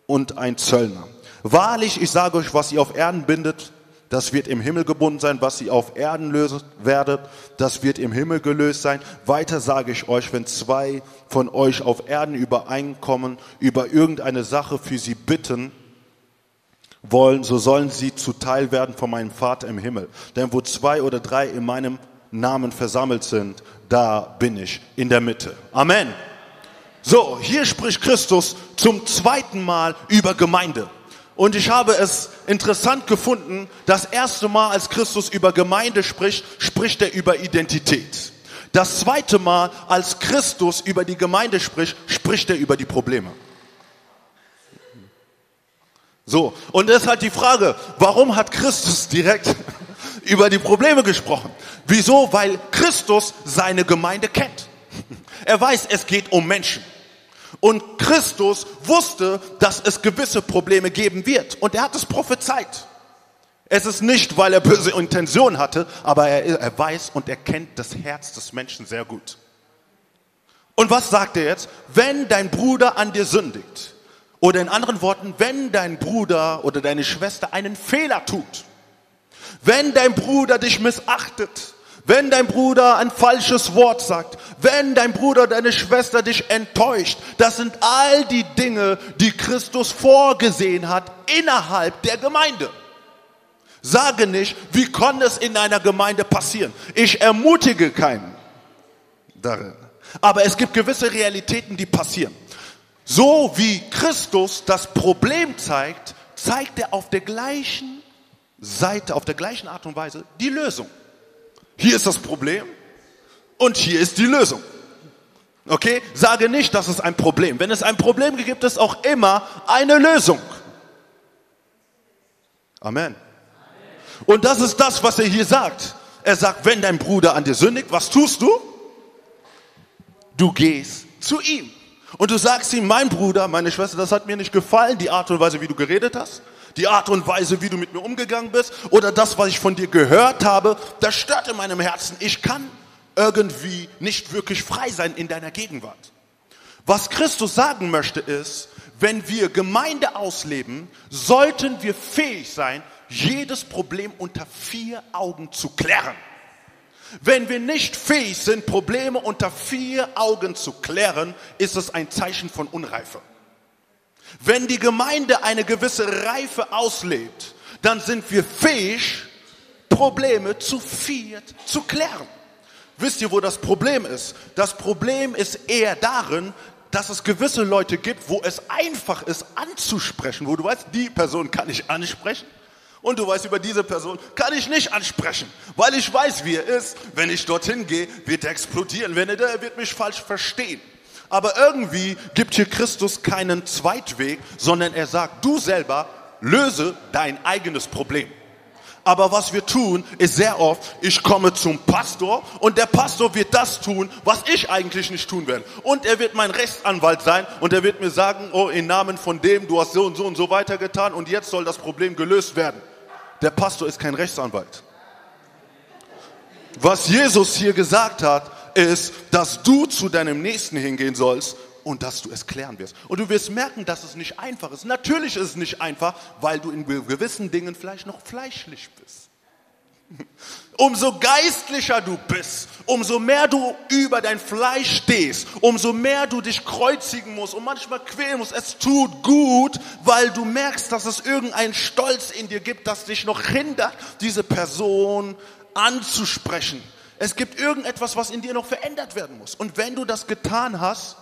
Speaker 3: und ein Zöllner. Wahrlich, ich sage euch, was ihr auf Erden bindet, das wird im Himmel gebunden sein, was ihr auf Erden lösen werdet, das wird im Himmel gelöst sein. Weiter sage ich euch, wenn zwei von euch auf Erden übereinkommen, über irgendeine Sache für sie bitten wollen, so sollen sie zuteil werden von meinem Vater im Himmel. Denn wo zwei oder drei in meinem Namen versammelt sind, da bin ich in der Mitte. Amen. So, hier spricht Christus zum zweiten Mal über Gemeinde. Und ich habe es interessant gefunden, das erste Mal, als Christus über Gemeinde spricht, spricht er über Identität. Das zweite Mal, als Christus über die Gemeinde spricht, spricht er über die Probleme. So, und es ist halt die Frage, warum hat Christus direkt über die Probleme gesprochen? Wieso? Weil Christus seine Gemeinde kennt. Er weiß, es geht um Menschen. Und Christus wusste, dass es gewisse Probleme geben wird. Und er hat es prophezeit. Es ist nicht, weil er böse Intention hatte, aber er, er weiß und er kennt das Herz des Menschen sehr gut. Und was sagt er jetzt? Wenn dein Bruder an dir sündigt, oder in anderen Worten, wenn dein Bruder oder deine Schwester einen Fehler tut, wenn dein Bruder dich missachtet, wenn dein Bruder ein falsches Wort sagt, wenn dein Bruder, deine Schwester dich enttäuscht, das sind all die Dinge, die Christus vorgesehen hat innerhalb der Gemeinde. Sage nicht, wie kann es in einer Gemeinde passieren? Ich ermutige keinen darin. Aber es gibt gewisse Realitäten, die passieren. So wie Christus das Problem zeigt, zeigt er auf der gleichen Seite, auf der gleichen Art und Weise die Lösung. Hier ist das Problem und hier ist die Lösung. Okay? Sage nicht, das ist ein Problem. Wenn es ein Problem gibt, gibt es auch immer eine Lösung. Amen. Und das ist das, was er hier sagt. Er sagt, wenn dein Bruder an dir sündigt, was tust du? Du gehst zu ihm. Und du sagst ihm, mein Bruder, meine Schwester, das hat mir nicht gefallen, die Art und Weise, wie du geredet hast, die Art und Weise, wie du mit mir umgegangen bist, oder das, was ich von dir gehört habe, das stört in meinem Herzen. Ich kann irgendwie nicht wirklich frei sein in deiner Gegenwart. Was Christus sagen möchte ist, wenn wir Gemeinde ausleben, sollten wir fähig sein, jedes Problem unter vier Augen zu klären. Wenn wir nicht fähig sind, Probleme unter vier Augen zu klären, ist es ein Zeichen von Unreife. Wenn die Gemeinde eine gewisse Reife auslebt, dann sind wir fähig, Probleme zu viert zu klären. Wisst ihr, wo das Problem ist? Das Problem ist eher darin, dass es gewisse Leute gibt, wo es einfach ist anzusprechen, wo du weißt, die Person kann ich ansprechen und du weißt, über diese Person kann ich nicht ansprechen, weil ich weiß, wie er ist. Wenn ich dorthin gehe, wird er explodieren. Wenn er, der wird mich falsch verstehen. Aber irgendwie gibt hier Christus keinen Zweitweg, sondern er sagt, du selber löse dein eigenes Problem. Aber was wir tun, ist sehr oft, ich komme zum Pastor und der Pastor wird das tun, was ich eigentlich nicht tun werde. Und er wird mein Rechtsanwalt sein und er wird mir sagen, oh, im Namen von dem, du hast so und so und so weitergetan und jetzt soll das Problem gelöst werden. Der Pastor ist kein Rechtsanwalt. Was Jesus hier gesagt hat, ist, dass du zu deinem Nächsten hingehen sollst und dass du es klären wirst. Und du wirst merken, dass es nicht einfach ist. Natürlich ist es nicht einfach, weil du in gewissen Dingen vielleicht noch fleischlich bist. Umso geistlicher du bist, umso mehr du über dein Fleisch stehst, umso mehr du dich kreuzigen musst und manchmal quälen musst. Es tut gut, weil du merkst, dass es irgendeinen Stolz in dir gibt, das dich noch hindert, diese Person anzusprechen. Es gibt irgendetwas, was in dir noch verändert werden muss. Und wenn du das getan hast,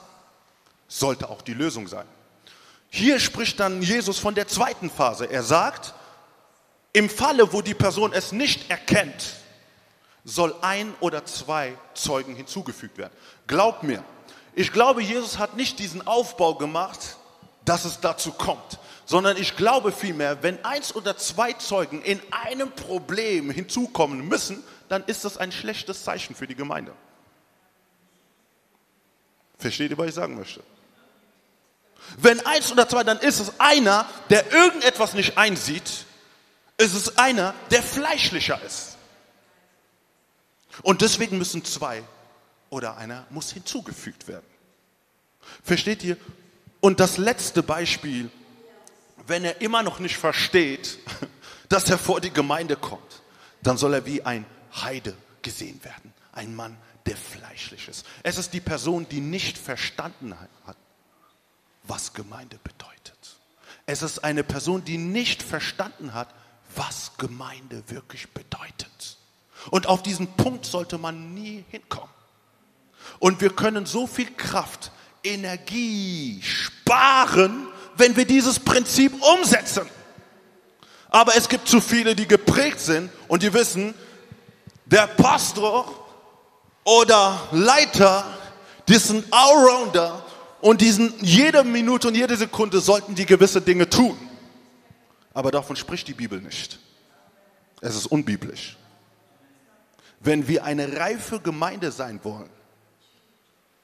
Speaker 3: sollte auch die Lösung sein. Hier spricht dann Jesus von der zweiten Phase. Er sagt, im Falle, wo die Person es nicht erkennt, soll ein oder zwei Zeugen hinzugefügt werden. Glaub mir, ich glaube, Jesus hat nicht diesen Aufbau gemacht, dass es dazu kommt, sondern ich glaube vielmehr, wenn eins oder zwei Zeugen in einem Problem hinzukommen müssen, dann ist das ein schlechtes Zeichen für die Gemeinde. Versteht ihr, was ich sagen möchte? Wenn eins oder zwei, dann ist es einer, der irgendetwas nicht einsieht es ist einer, der fleischlicher ist. Und deswegen müssen zwei oder einer muss hinzugefügt werden. Versteht ihr? Und das letzte Beispiel, wenn er immer noch nicht versteht, dass er vor die Gemeinde kommt, dann soll er wie ein Heide gesehen werden. Ein Mann, der fleischlich ist. Es ist die Person, die nicht verstanden hat, was Gemeinde bedeutet. Es ist eine Person, die nicht verstanden hat, was Gemeinde wirklich bedeutet. Und auf diesen Punkt sollte man nie hinkommen. Und wir können so viel Kraft, Energie sparen, wenn wir dieses Prinzip umsetzen. Aber es gibt zu viele, die geprägt sind und die wissen, der Pastor oder Leiter, die sind Allrounder und diesen jede Minute und jede Sekunde sollten die gewisse Dinge tun. Aber davon spricht die Bibel nicht. Es ist unbiblisch. Wenn wir eine reife Gemeinde sein wollen,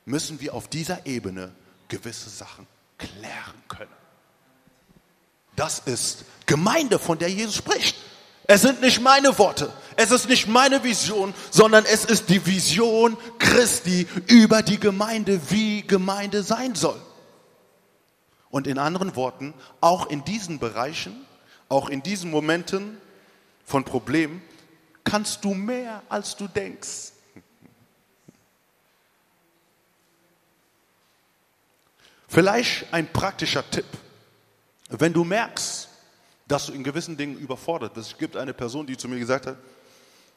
Speaker 3: müssen wir auf dieser Ebene gewisse Sachen klären können. Das ist Gemeinde, von der Jesus spricht. Es sind nicht meine Worte, es ist nicht meine Vision, sondern es ist die Vision Christi über die Gemeinde, wie Gemeinde sein soll. Und in anderen Worten, auch in diesen Bereichen, auch in diesen Momenten von Problemen, kannst du mehr, als du denkst. Vielleicht ein praktischer Tipp. Wenn du merkst, dass du in gewissen Dingen überfordert bist. Es gibt eine Person, die zu mir gesagt hat,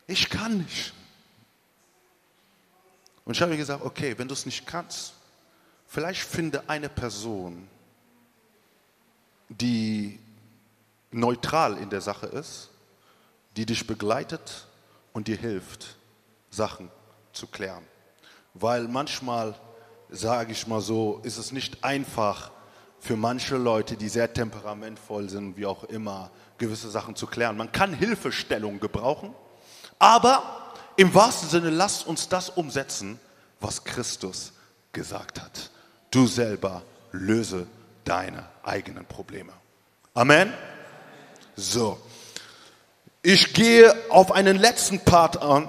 Speaker 3: ich kann nicht. Und ich habe mir gesagt, okay, wenn du es nicht kannst, vielleicht finde eine Person, die neutral in der Sache ist, die dich begleitet und dir hilft, Sachen zu klären. Weil manchmal, sage ich mal so, ist es nicht einfach für manche Leute, die sehr temperamentvoll sind, wie auch immer, gewisse Sachen zu klären. Man kann Hilfestellung gebrauchen, aber im wahrsten Sinne lasst uns das umsetzen, was Christus gesagt hat. Du selber löse deine eigenen Probleme. Amen. So. Ich gehe auf einen letzten Part an,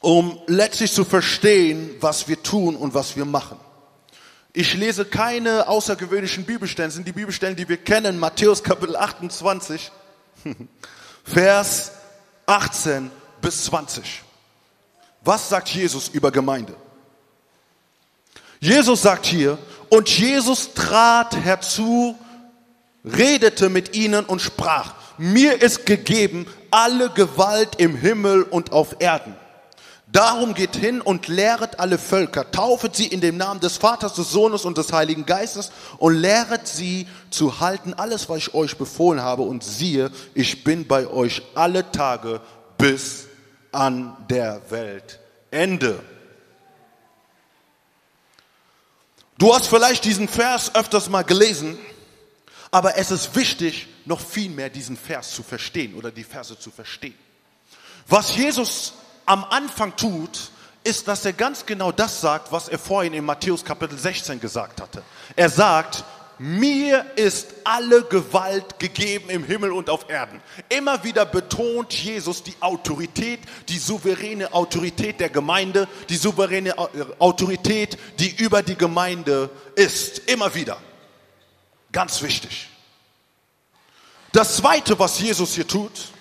Speaker 3: um letztlich zu verstehen, was wir tun und was wir machen. Ich lese keine außergewöhnlichen Bibelstellen, das sind die Bibelstellen, die wir kennen, Matthäus Kapitel 28, Vers 18 bis 20. Was sagt Jesus über Gemeinde? Jesus sagt hier, und Jesus trat herzu, redete mit ihnen und sprach, mir ist gegeben alle Gewalt im Himmel und auf Erden. Darum geht hin und lehret alle Völker, taufet sie in dem Namen des Vaters, des Sohnes und des Heiligen Geistes und lehret sie zu halten alles, was ich euch befohlen habe. Und siehe, ich bin bei euch alle Tage bis an der Weltende. Du hast vielleicht diesen Vers öfters mal gelesen, aber es ist wichtig, noch viel mehr diesen Vers zu verstehen oder die Verse zu verstehen. Was Jesus am Anfang tut, ist, dass er ganz genau das sagt, was er vorhin in Matthäus Kapitel 16 gesagt hatte. Er sagt, mir ist alle Gewalt gegeben im Himmel und auf Erden. Immer wieder betont Jesus die Autorität, die souveräne Autorität der Gemeinde, die souveräne Autorität, die über die Gemeinde ist. Immer wieder. Ganz wichtig. Das Zweite, was Jesus hier tut,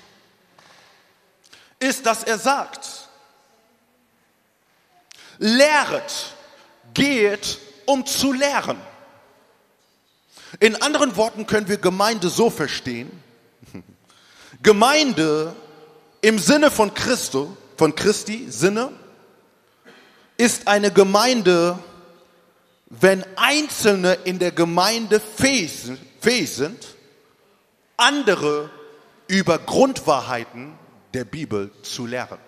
Speaker 3: ist, dass er sagt, lehret, geht, um zu lehren. In anderen Worten können wir Gemeinde so verstehen. Gemeinde im Sinne von Christo, von Christi Sinne, ist eine Gemeinde, wenn Einzelne in der Gemeinde fähig, sind, andere über Grundwahrheiten der Bibel zu lehren.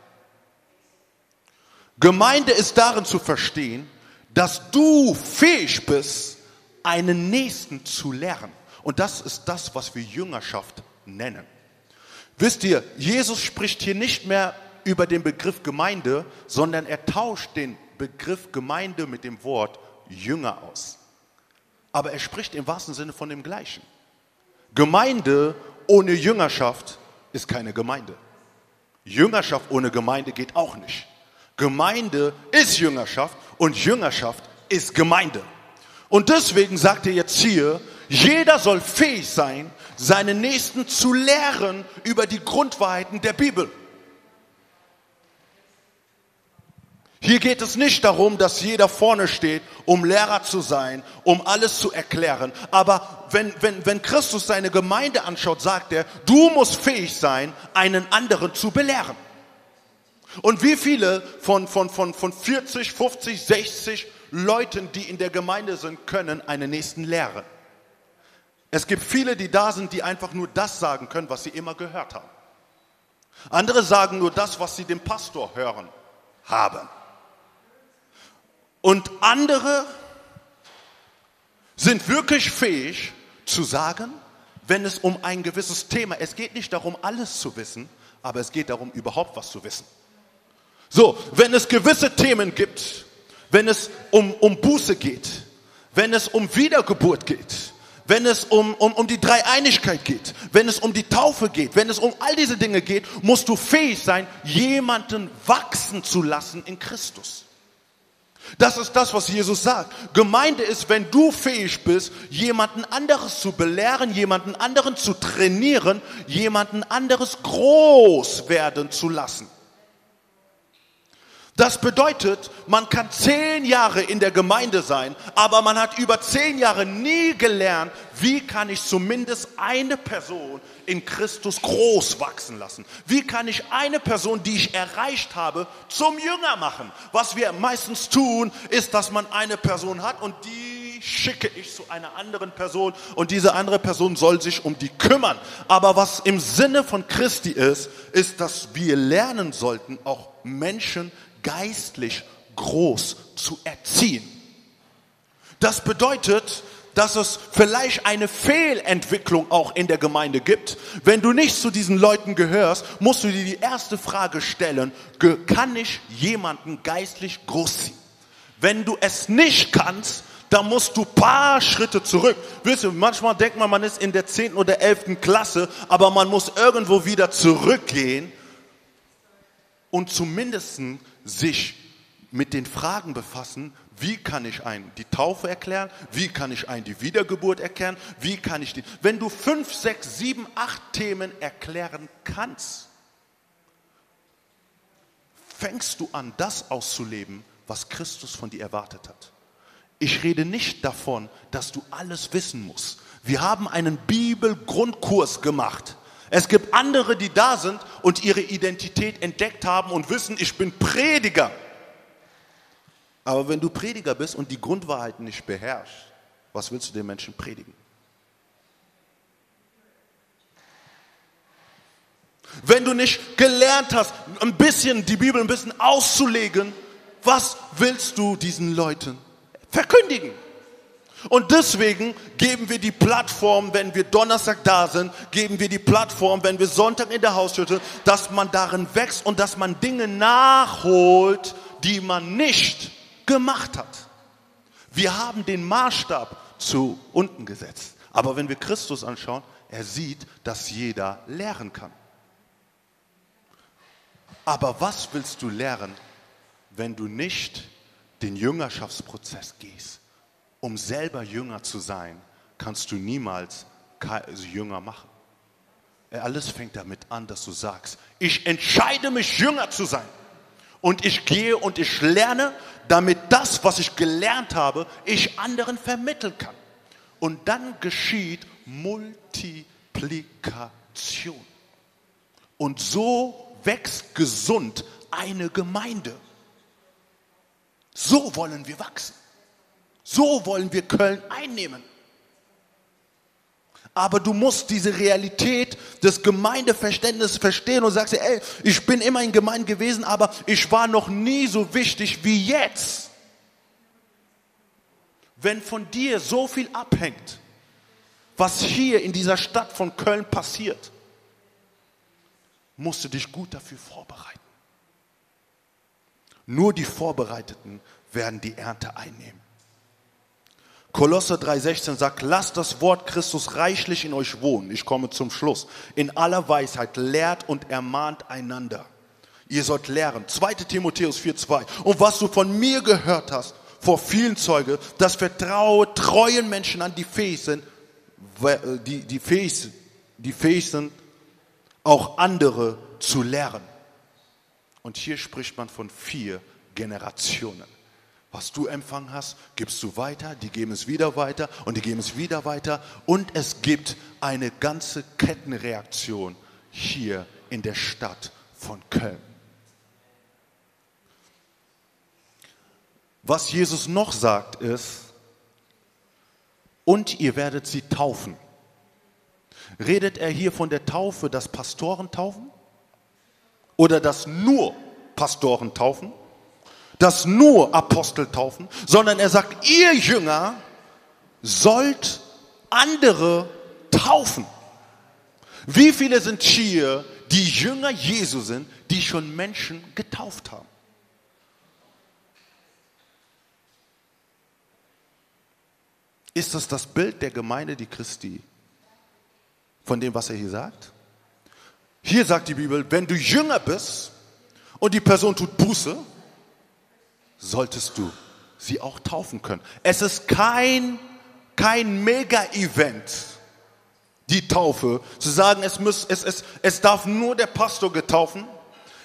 Speaker 3: Gemeinde ist darin zu verstehen, dass du fähig bist, einen Nächsten zu lehren. Und das ist das, was wir Jüngerschaft nennen. Wisst ihr, Jesus spricht hier nicht mehr über den Begriff Gemeinde, sondern er tauscht den Begriff Gemeinde mit dem Wort Jünger aus. Aber er spricht im wahrsten Sinne von dem Gleichen. Gemeinde ohne Jüngerschaft ist keine Gemeinde. Jüngerschaft ohne Gemeinde geht auch nicht. Gemeinde ist Jüngerschaft und Jüngerschaft ist Gemeinde. Und deswegen sagt er jetzt hier, jeder soll fähig sein, seinen Nächsten zu lehren über die Grundwahrheiten der Bibel. Hier geht es nicht darum, dass jeder vorne steht, um Lehrer zu sein, um alles zu erklären. Aber wenn, wenn, wenn Christus seine Gemeinde anschaut, sagt er, du musst fähig sein, einen anderen zu belehren. Und wie viele von, von, von, von 40, 50, 60 Leuten, die in der Gemeinde sind, können einen nächsten lehren? Es gibt viele, die da sind, die einfach nur das sagen können, was sie immer gehört haben. Andere sagen nur das, was sie dem Pastor hören haben. Und andere sind wirklich fähig zu sagen, wenn es um ein gewisses Thema, es geht nicht darum, alles zu wissen, aber es geht darum, überhaupt was zu wissen. So, wenn es gewisse Themen gibt, wenn es um, um Buße geht, wenn es um Wiedergeburt geht, wenn es um, um, um die Dreieinigkeit geht, wenn es um die Taufe geht, wenn es um all diese Dinge geht, musst du fähig sein, jemanden wachsen zu lassen in Christus. Das ist das, was Jesus sagt. Gemeinde ist, wenn du fähig bist, jemanden anderes zu belehren, jemanden anderen zu trainieren, jemanden anderes groß werden zu lassen. Das bedeutet, man kann zehn Jahre in der Gemeinde sein, aber man hat über zehn Jahre nie gelernt, wie kann ich zumindest eine Person in Christus groß wachsen lassen? Wie kann ich eine Person, die ich erreicht habe, zum Jünger machen? Was wir meistens tun, ist, dass man eine Person hat und die schicke ich zu einer anderen Person und diese andere Person soll sich um die kümmern. Aber was im Sinne von Christi ist, ist, dass wir lernen sollten, auch Menschen geistlich groß zu erziehen. Das bedeutet, dass es vielleicht eine Fehlentwicklung auch in der Gemeinde gibt. Wenn du nicht zu diesen Leuten gehörst, musst du dir die erste Frage stellen, kann ich jemanden geistlich großziehen? Wenn du es nicht kannst, dann musst du paar Schritte zurück. Wisst ihr, manchmal denkt man, man ist in der zehnten oder elften Klasse, aber man muss irgendwo wieder zurückgehen und zumindest sich mit den Fragen befassen, wie kann ich einen die Taufe erklären, wie kann ich einen die Wiedergeburt erklären, wie kann ich die, wenn du fünf, sechs, sieben, acht Themen erklären kannst, fängst du an, das auszuleben, was Christus von dir erwartet hat. Ich rede nicht davon, dass du alles wissen musst. Wir haben einen Bibelgrundkurs gemacht. Es gibt andere, die da sind und ihre Identität entdeckt haben und wissen, ich bin Prediger. Aber wenn du Prediger bist und die Grundwahrheiten nicht beherrschst, was willst du den Menschen predigen? Wenn du nicht gelernt hast, ein bisschen die Bibel ein bisschen auszulegen, was willst du diesen Leuten verkündigen? Und deswegen geben wir die Plattform, wenn wir Donnerstag da sind, geben wir die Plattform, wenn wir Sonntag in der Hausschütte, dass man darin wächst und dass man Dinge nachholt, die man nicht gemacht hat. Wir haben den Maßstab zu unten gesetzt. Aber wenn wir Christus anschauen, er sieht, dass jeder lehren kann. Aber was willst du lernen, wenn du nicht den Jüngerschaftsprozess gehst? Um selber Jünger zu sein, kannst du niemals Jünger machen. Alles fängt damit an, dass du sagst, ich entscheide mich, Jünger zu sein. Und ich gehe und ich lerne, damit das, was ich gelernt habe, ich anderen vermitteln kann. Und dann geschieht Multiplikation. Und so wächst gesund eine Gemeinde. So wollen wir wachsen. So wollen wir Köln einnehmen. Aber du musst diese Realität des Gemeindeverständnisses verstehen und sagst, ey, ich bin immer in Gemeinde gewesen, aber ich war noch nie so wichtig wie jetzt. Wenn von dir so viel abhängt, was hier in dieser Stadt von Köln passiert, musst du dich gut dafür vorbereiten. Nur die Vorbereiteten werden die Ernte einnehmen. Kolosse 3,16 sagt, lasst das Wort Christus reichlich in euch wohnen. Ich komme zum Schluss. In aller Weisheit lehrt und ermahnt einander. Ihr sollt lehren. 2. Timotheus 4,2. Und was du von mir gehört hast, vor vielen Zeuge, das vertraue treuen Menschen an, die fähig sind, die, die, fähig, die fähig sind, auch andere zu lehren. Und hier spricht man von vier Generationen. Was du empfangen hast, gibst du weiter, die geben es wieder weiter und die geben es wieder weiter. Und es gibt eine ganze Kettenreaktion hier in der Stadt von Köln. Was Jesus noch sagt ist, und ihr werdet sie taufen. Redet er hier von der Taufe, dass Pastoren taufen? Oder dass nur Pastoren taufen? Dass nur Apostel taufen, sondern er sagt, ihr Jünger sollt andere taufen. Wie viele sind hier, die Jünger Jesu sind, die schon Menschen getauft haben? Ist das das Bild der Gemeinde, die Christi, von dem, was er hier sagt? Hier sagt die Bibel, wenn du jünger bist und die Person tut Buße, solltest du sie auch taufen können. Es ist kein, kein Mega-Event, die Taufe, zu sagen, es, muss, es, es, es darf nur der Pastor getaufen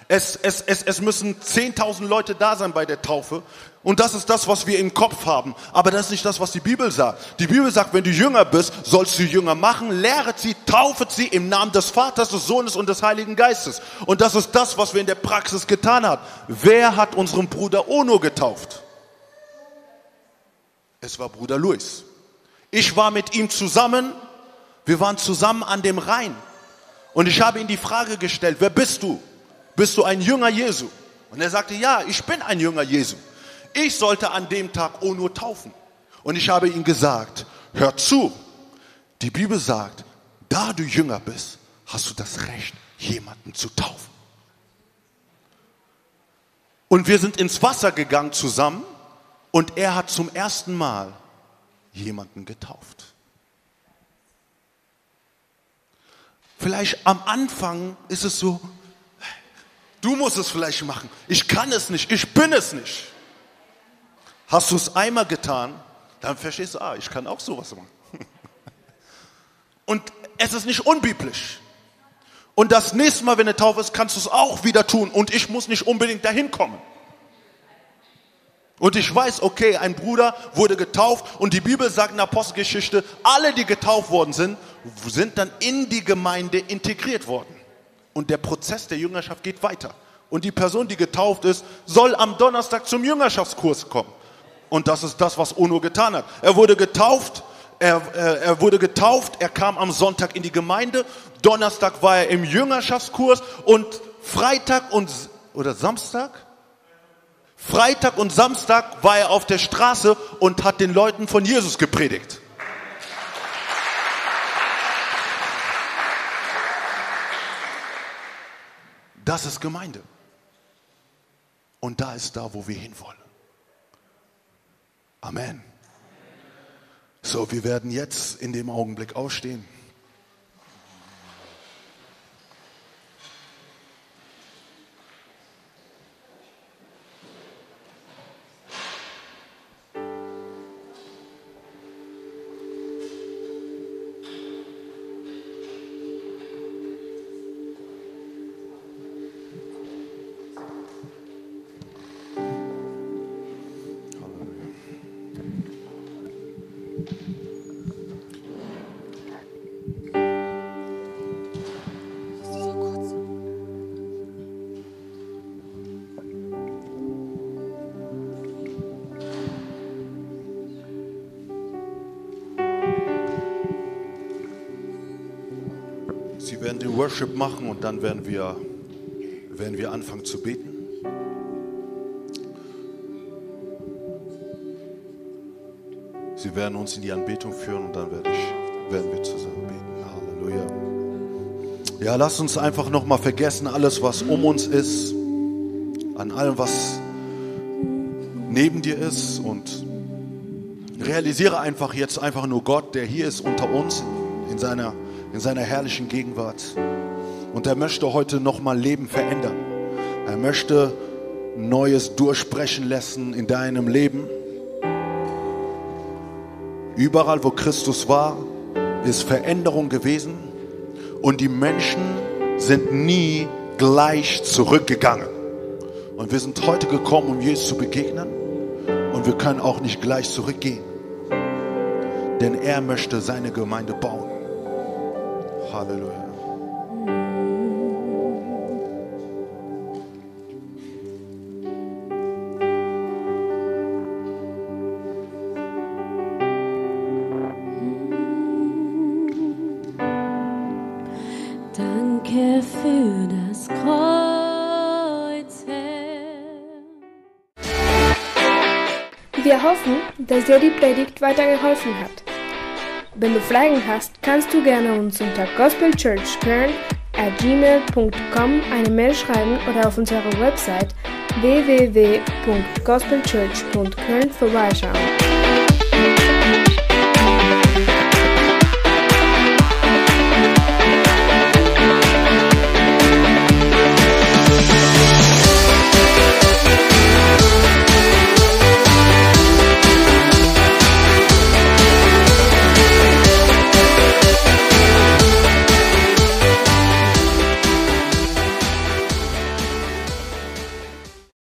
Speaker 3: es, es, es, es müssen 10.000 Leute da sein bei der Taufe. Und das ist das, was wir im Kopf haben. Aber das ist nicht das, was die Bibel sagt. Die Bibel sagt, wenn du Jünger bist, sollst du Jünger machen, lehret sie, taufet sie im Namen des Vaters, des Sohnes und des Heiligen Geistes. Und das ist das, was wir in der Praxis getan haben. Wer hat unseren Bruder Ono getauft? Es war Bruder Luis. Ich war mit ihm zusammen. Wir waren zusammen an dem Rhein. Und ich habe ihm die Frage gestellt, wer bist du? Bist du ein Jünger Jesu? Und er sagte, ja, ich bin ein Jünger Jesu. Ich sollte an dem Tag Ono taufen. Und ich habe ihm gesagt, hör zu, die Bibel sagt, da du Jünger bist, hast du das Recht, jemanden zu taufen. Und wir sind ins Wasser gegangen zusammen und er hat zum ersten Mal jemanden getauft. Vielleicht am Anfang ist es so, Du musst es vielleicht machen. Ich kann es nicht. Ich bin es nicht. Hast du es einmal getan, dann verstehst du, ah, ich kann auch sowas machen. Und es ist nicht unbiblisch. Und das nächste Mal, wenn eine Taufe ist, kannst du es auch wieder tun. Und ich muss nicht unbedingt dahin kommen. Und ich weiß, okay, ein Bruder wurde getauft und die Bibel sagt in der Apostelgeschichte, alle, die getauft worden sind, sind dann in die Gemeinde integriert worden. Und der Prozess der Jüngerschaft geht weiter. Und die Person, die getauft ist, soll am Donnerstag zum Jüngerschaftskurs kommen. Und das ist das, was Ono getan hat. Er wurde getauft, er, er, er wurde getauft, er kam am Sonntag in die Gemeinde, Donnerstag war er im Jüngerschaftskurs und Freitag und oder Samstag? Freitag und Samstag war er auf der Straße und hat den Leuten von Jesus gepredigt. Das ist Gemeinde. Und da ist da, wo wir hinwollen. Amen. So, wir werden jetzt in dem Augenblick ausstehen. Worship machen und dann werden wir, werden wir anfangen zu beten. Sie werden uns in die Anbetung führen und dann werde ich, werden wir zusammen beten. Halleluja. Ja, lasst uns einfach nochmal vergessen, alles, was um uns ist, an allem, was neben dir ist und realisiere einfach jetzt einfach nur Gott, der hier ist unter uns in seiner in seiner herrlichen Gegenwart. Und er möchte heute nochmal Leben verändern. Er möchte Neues durchsprechen lassen in deinem Leben. Überall, wo Christus war, ist Veränderung gewesen und die Menschen sind nie gleich zurückgegangen. Und wir sind heute gekommen, um Jesus zu begegnen und wir können auch nicht gleich zurückgehen, denn er möchte seine Gemeinde bauen. Halleluja.
Speaker 1: Danke für das Kreuz. Herr. Wir hoffen, dass dir die Predigt weitergeholfen hat. Wenn du Fragen hast, kannst du gerne uns unter gmail.com eine Mail schreiben oder auf unserer Website www.gospelchurch.köln vorbeischauen.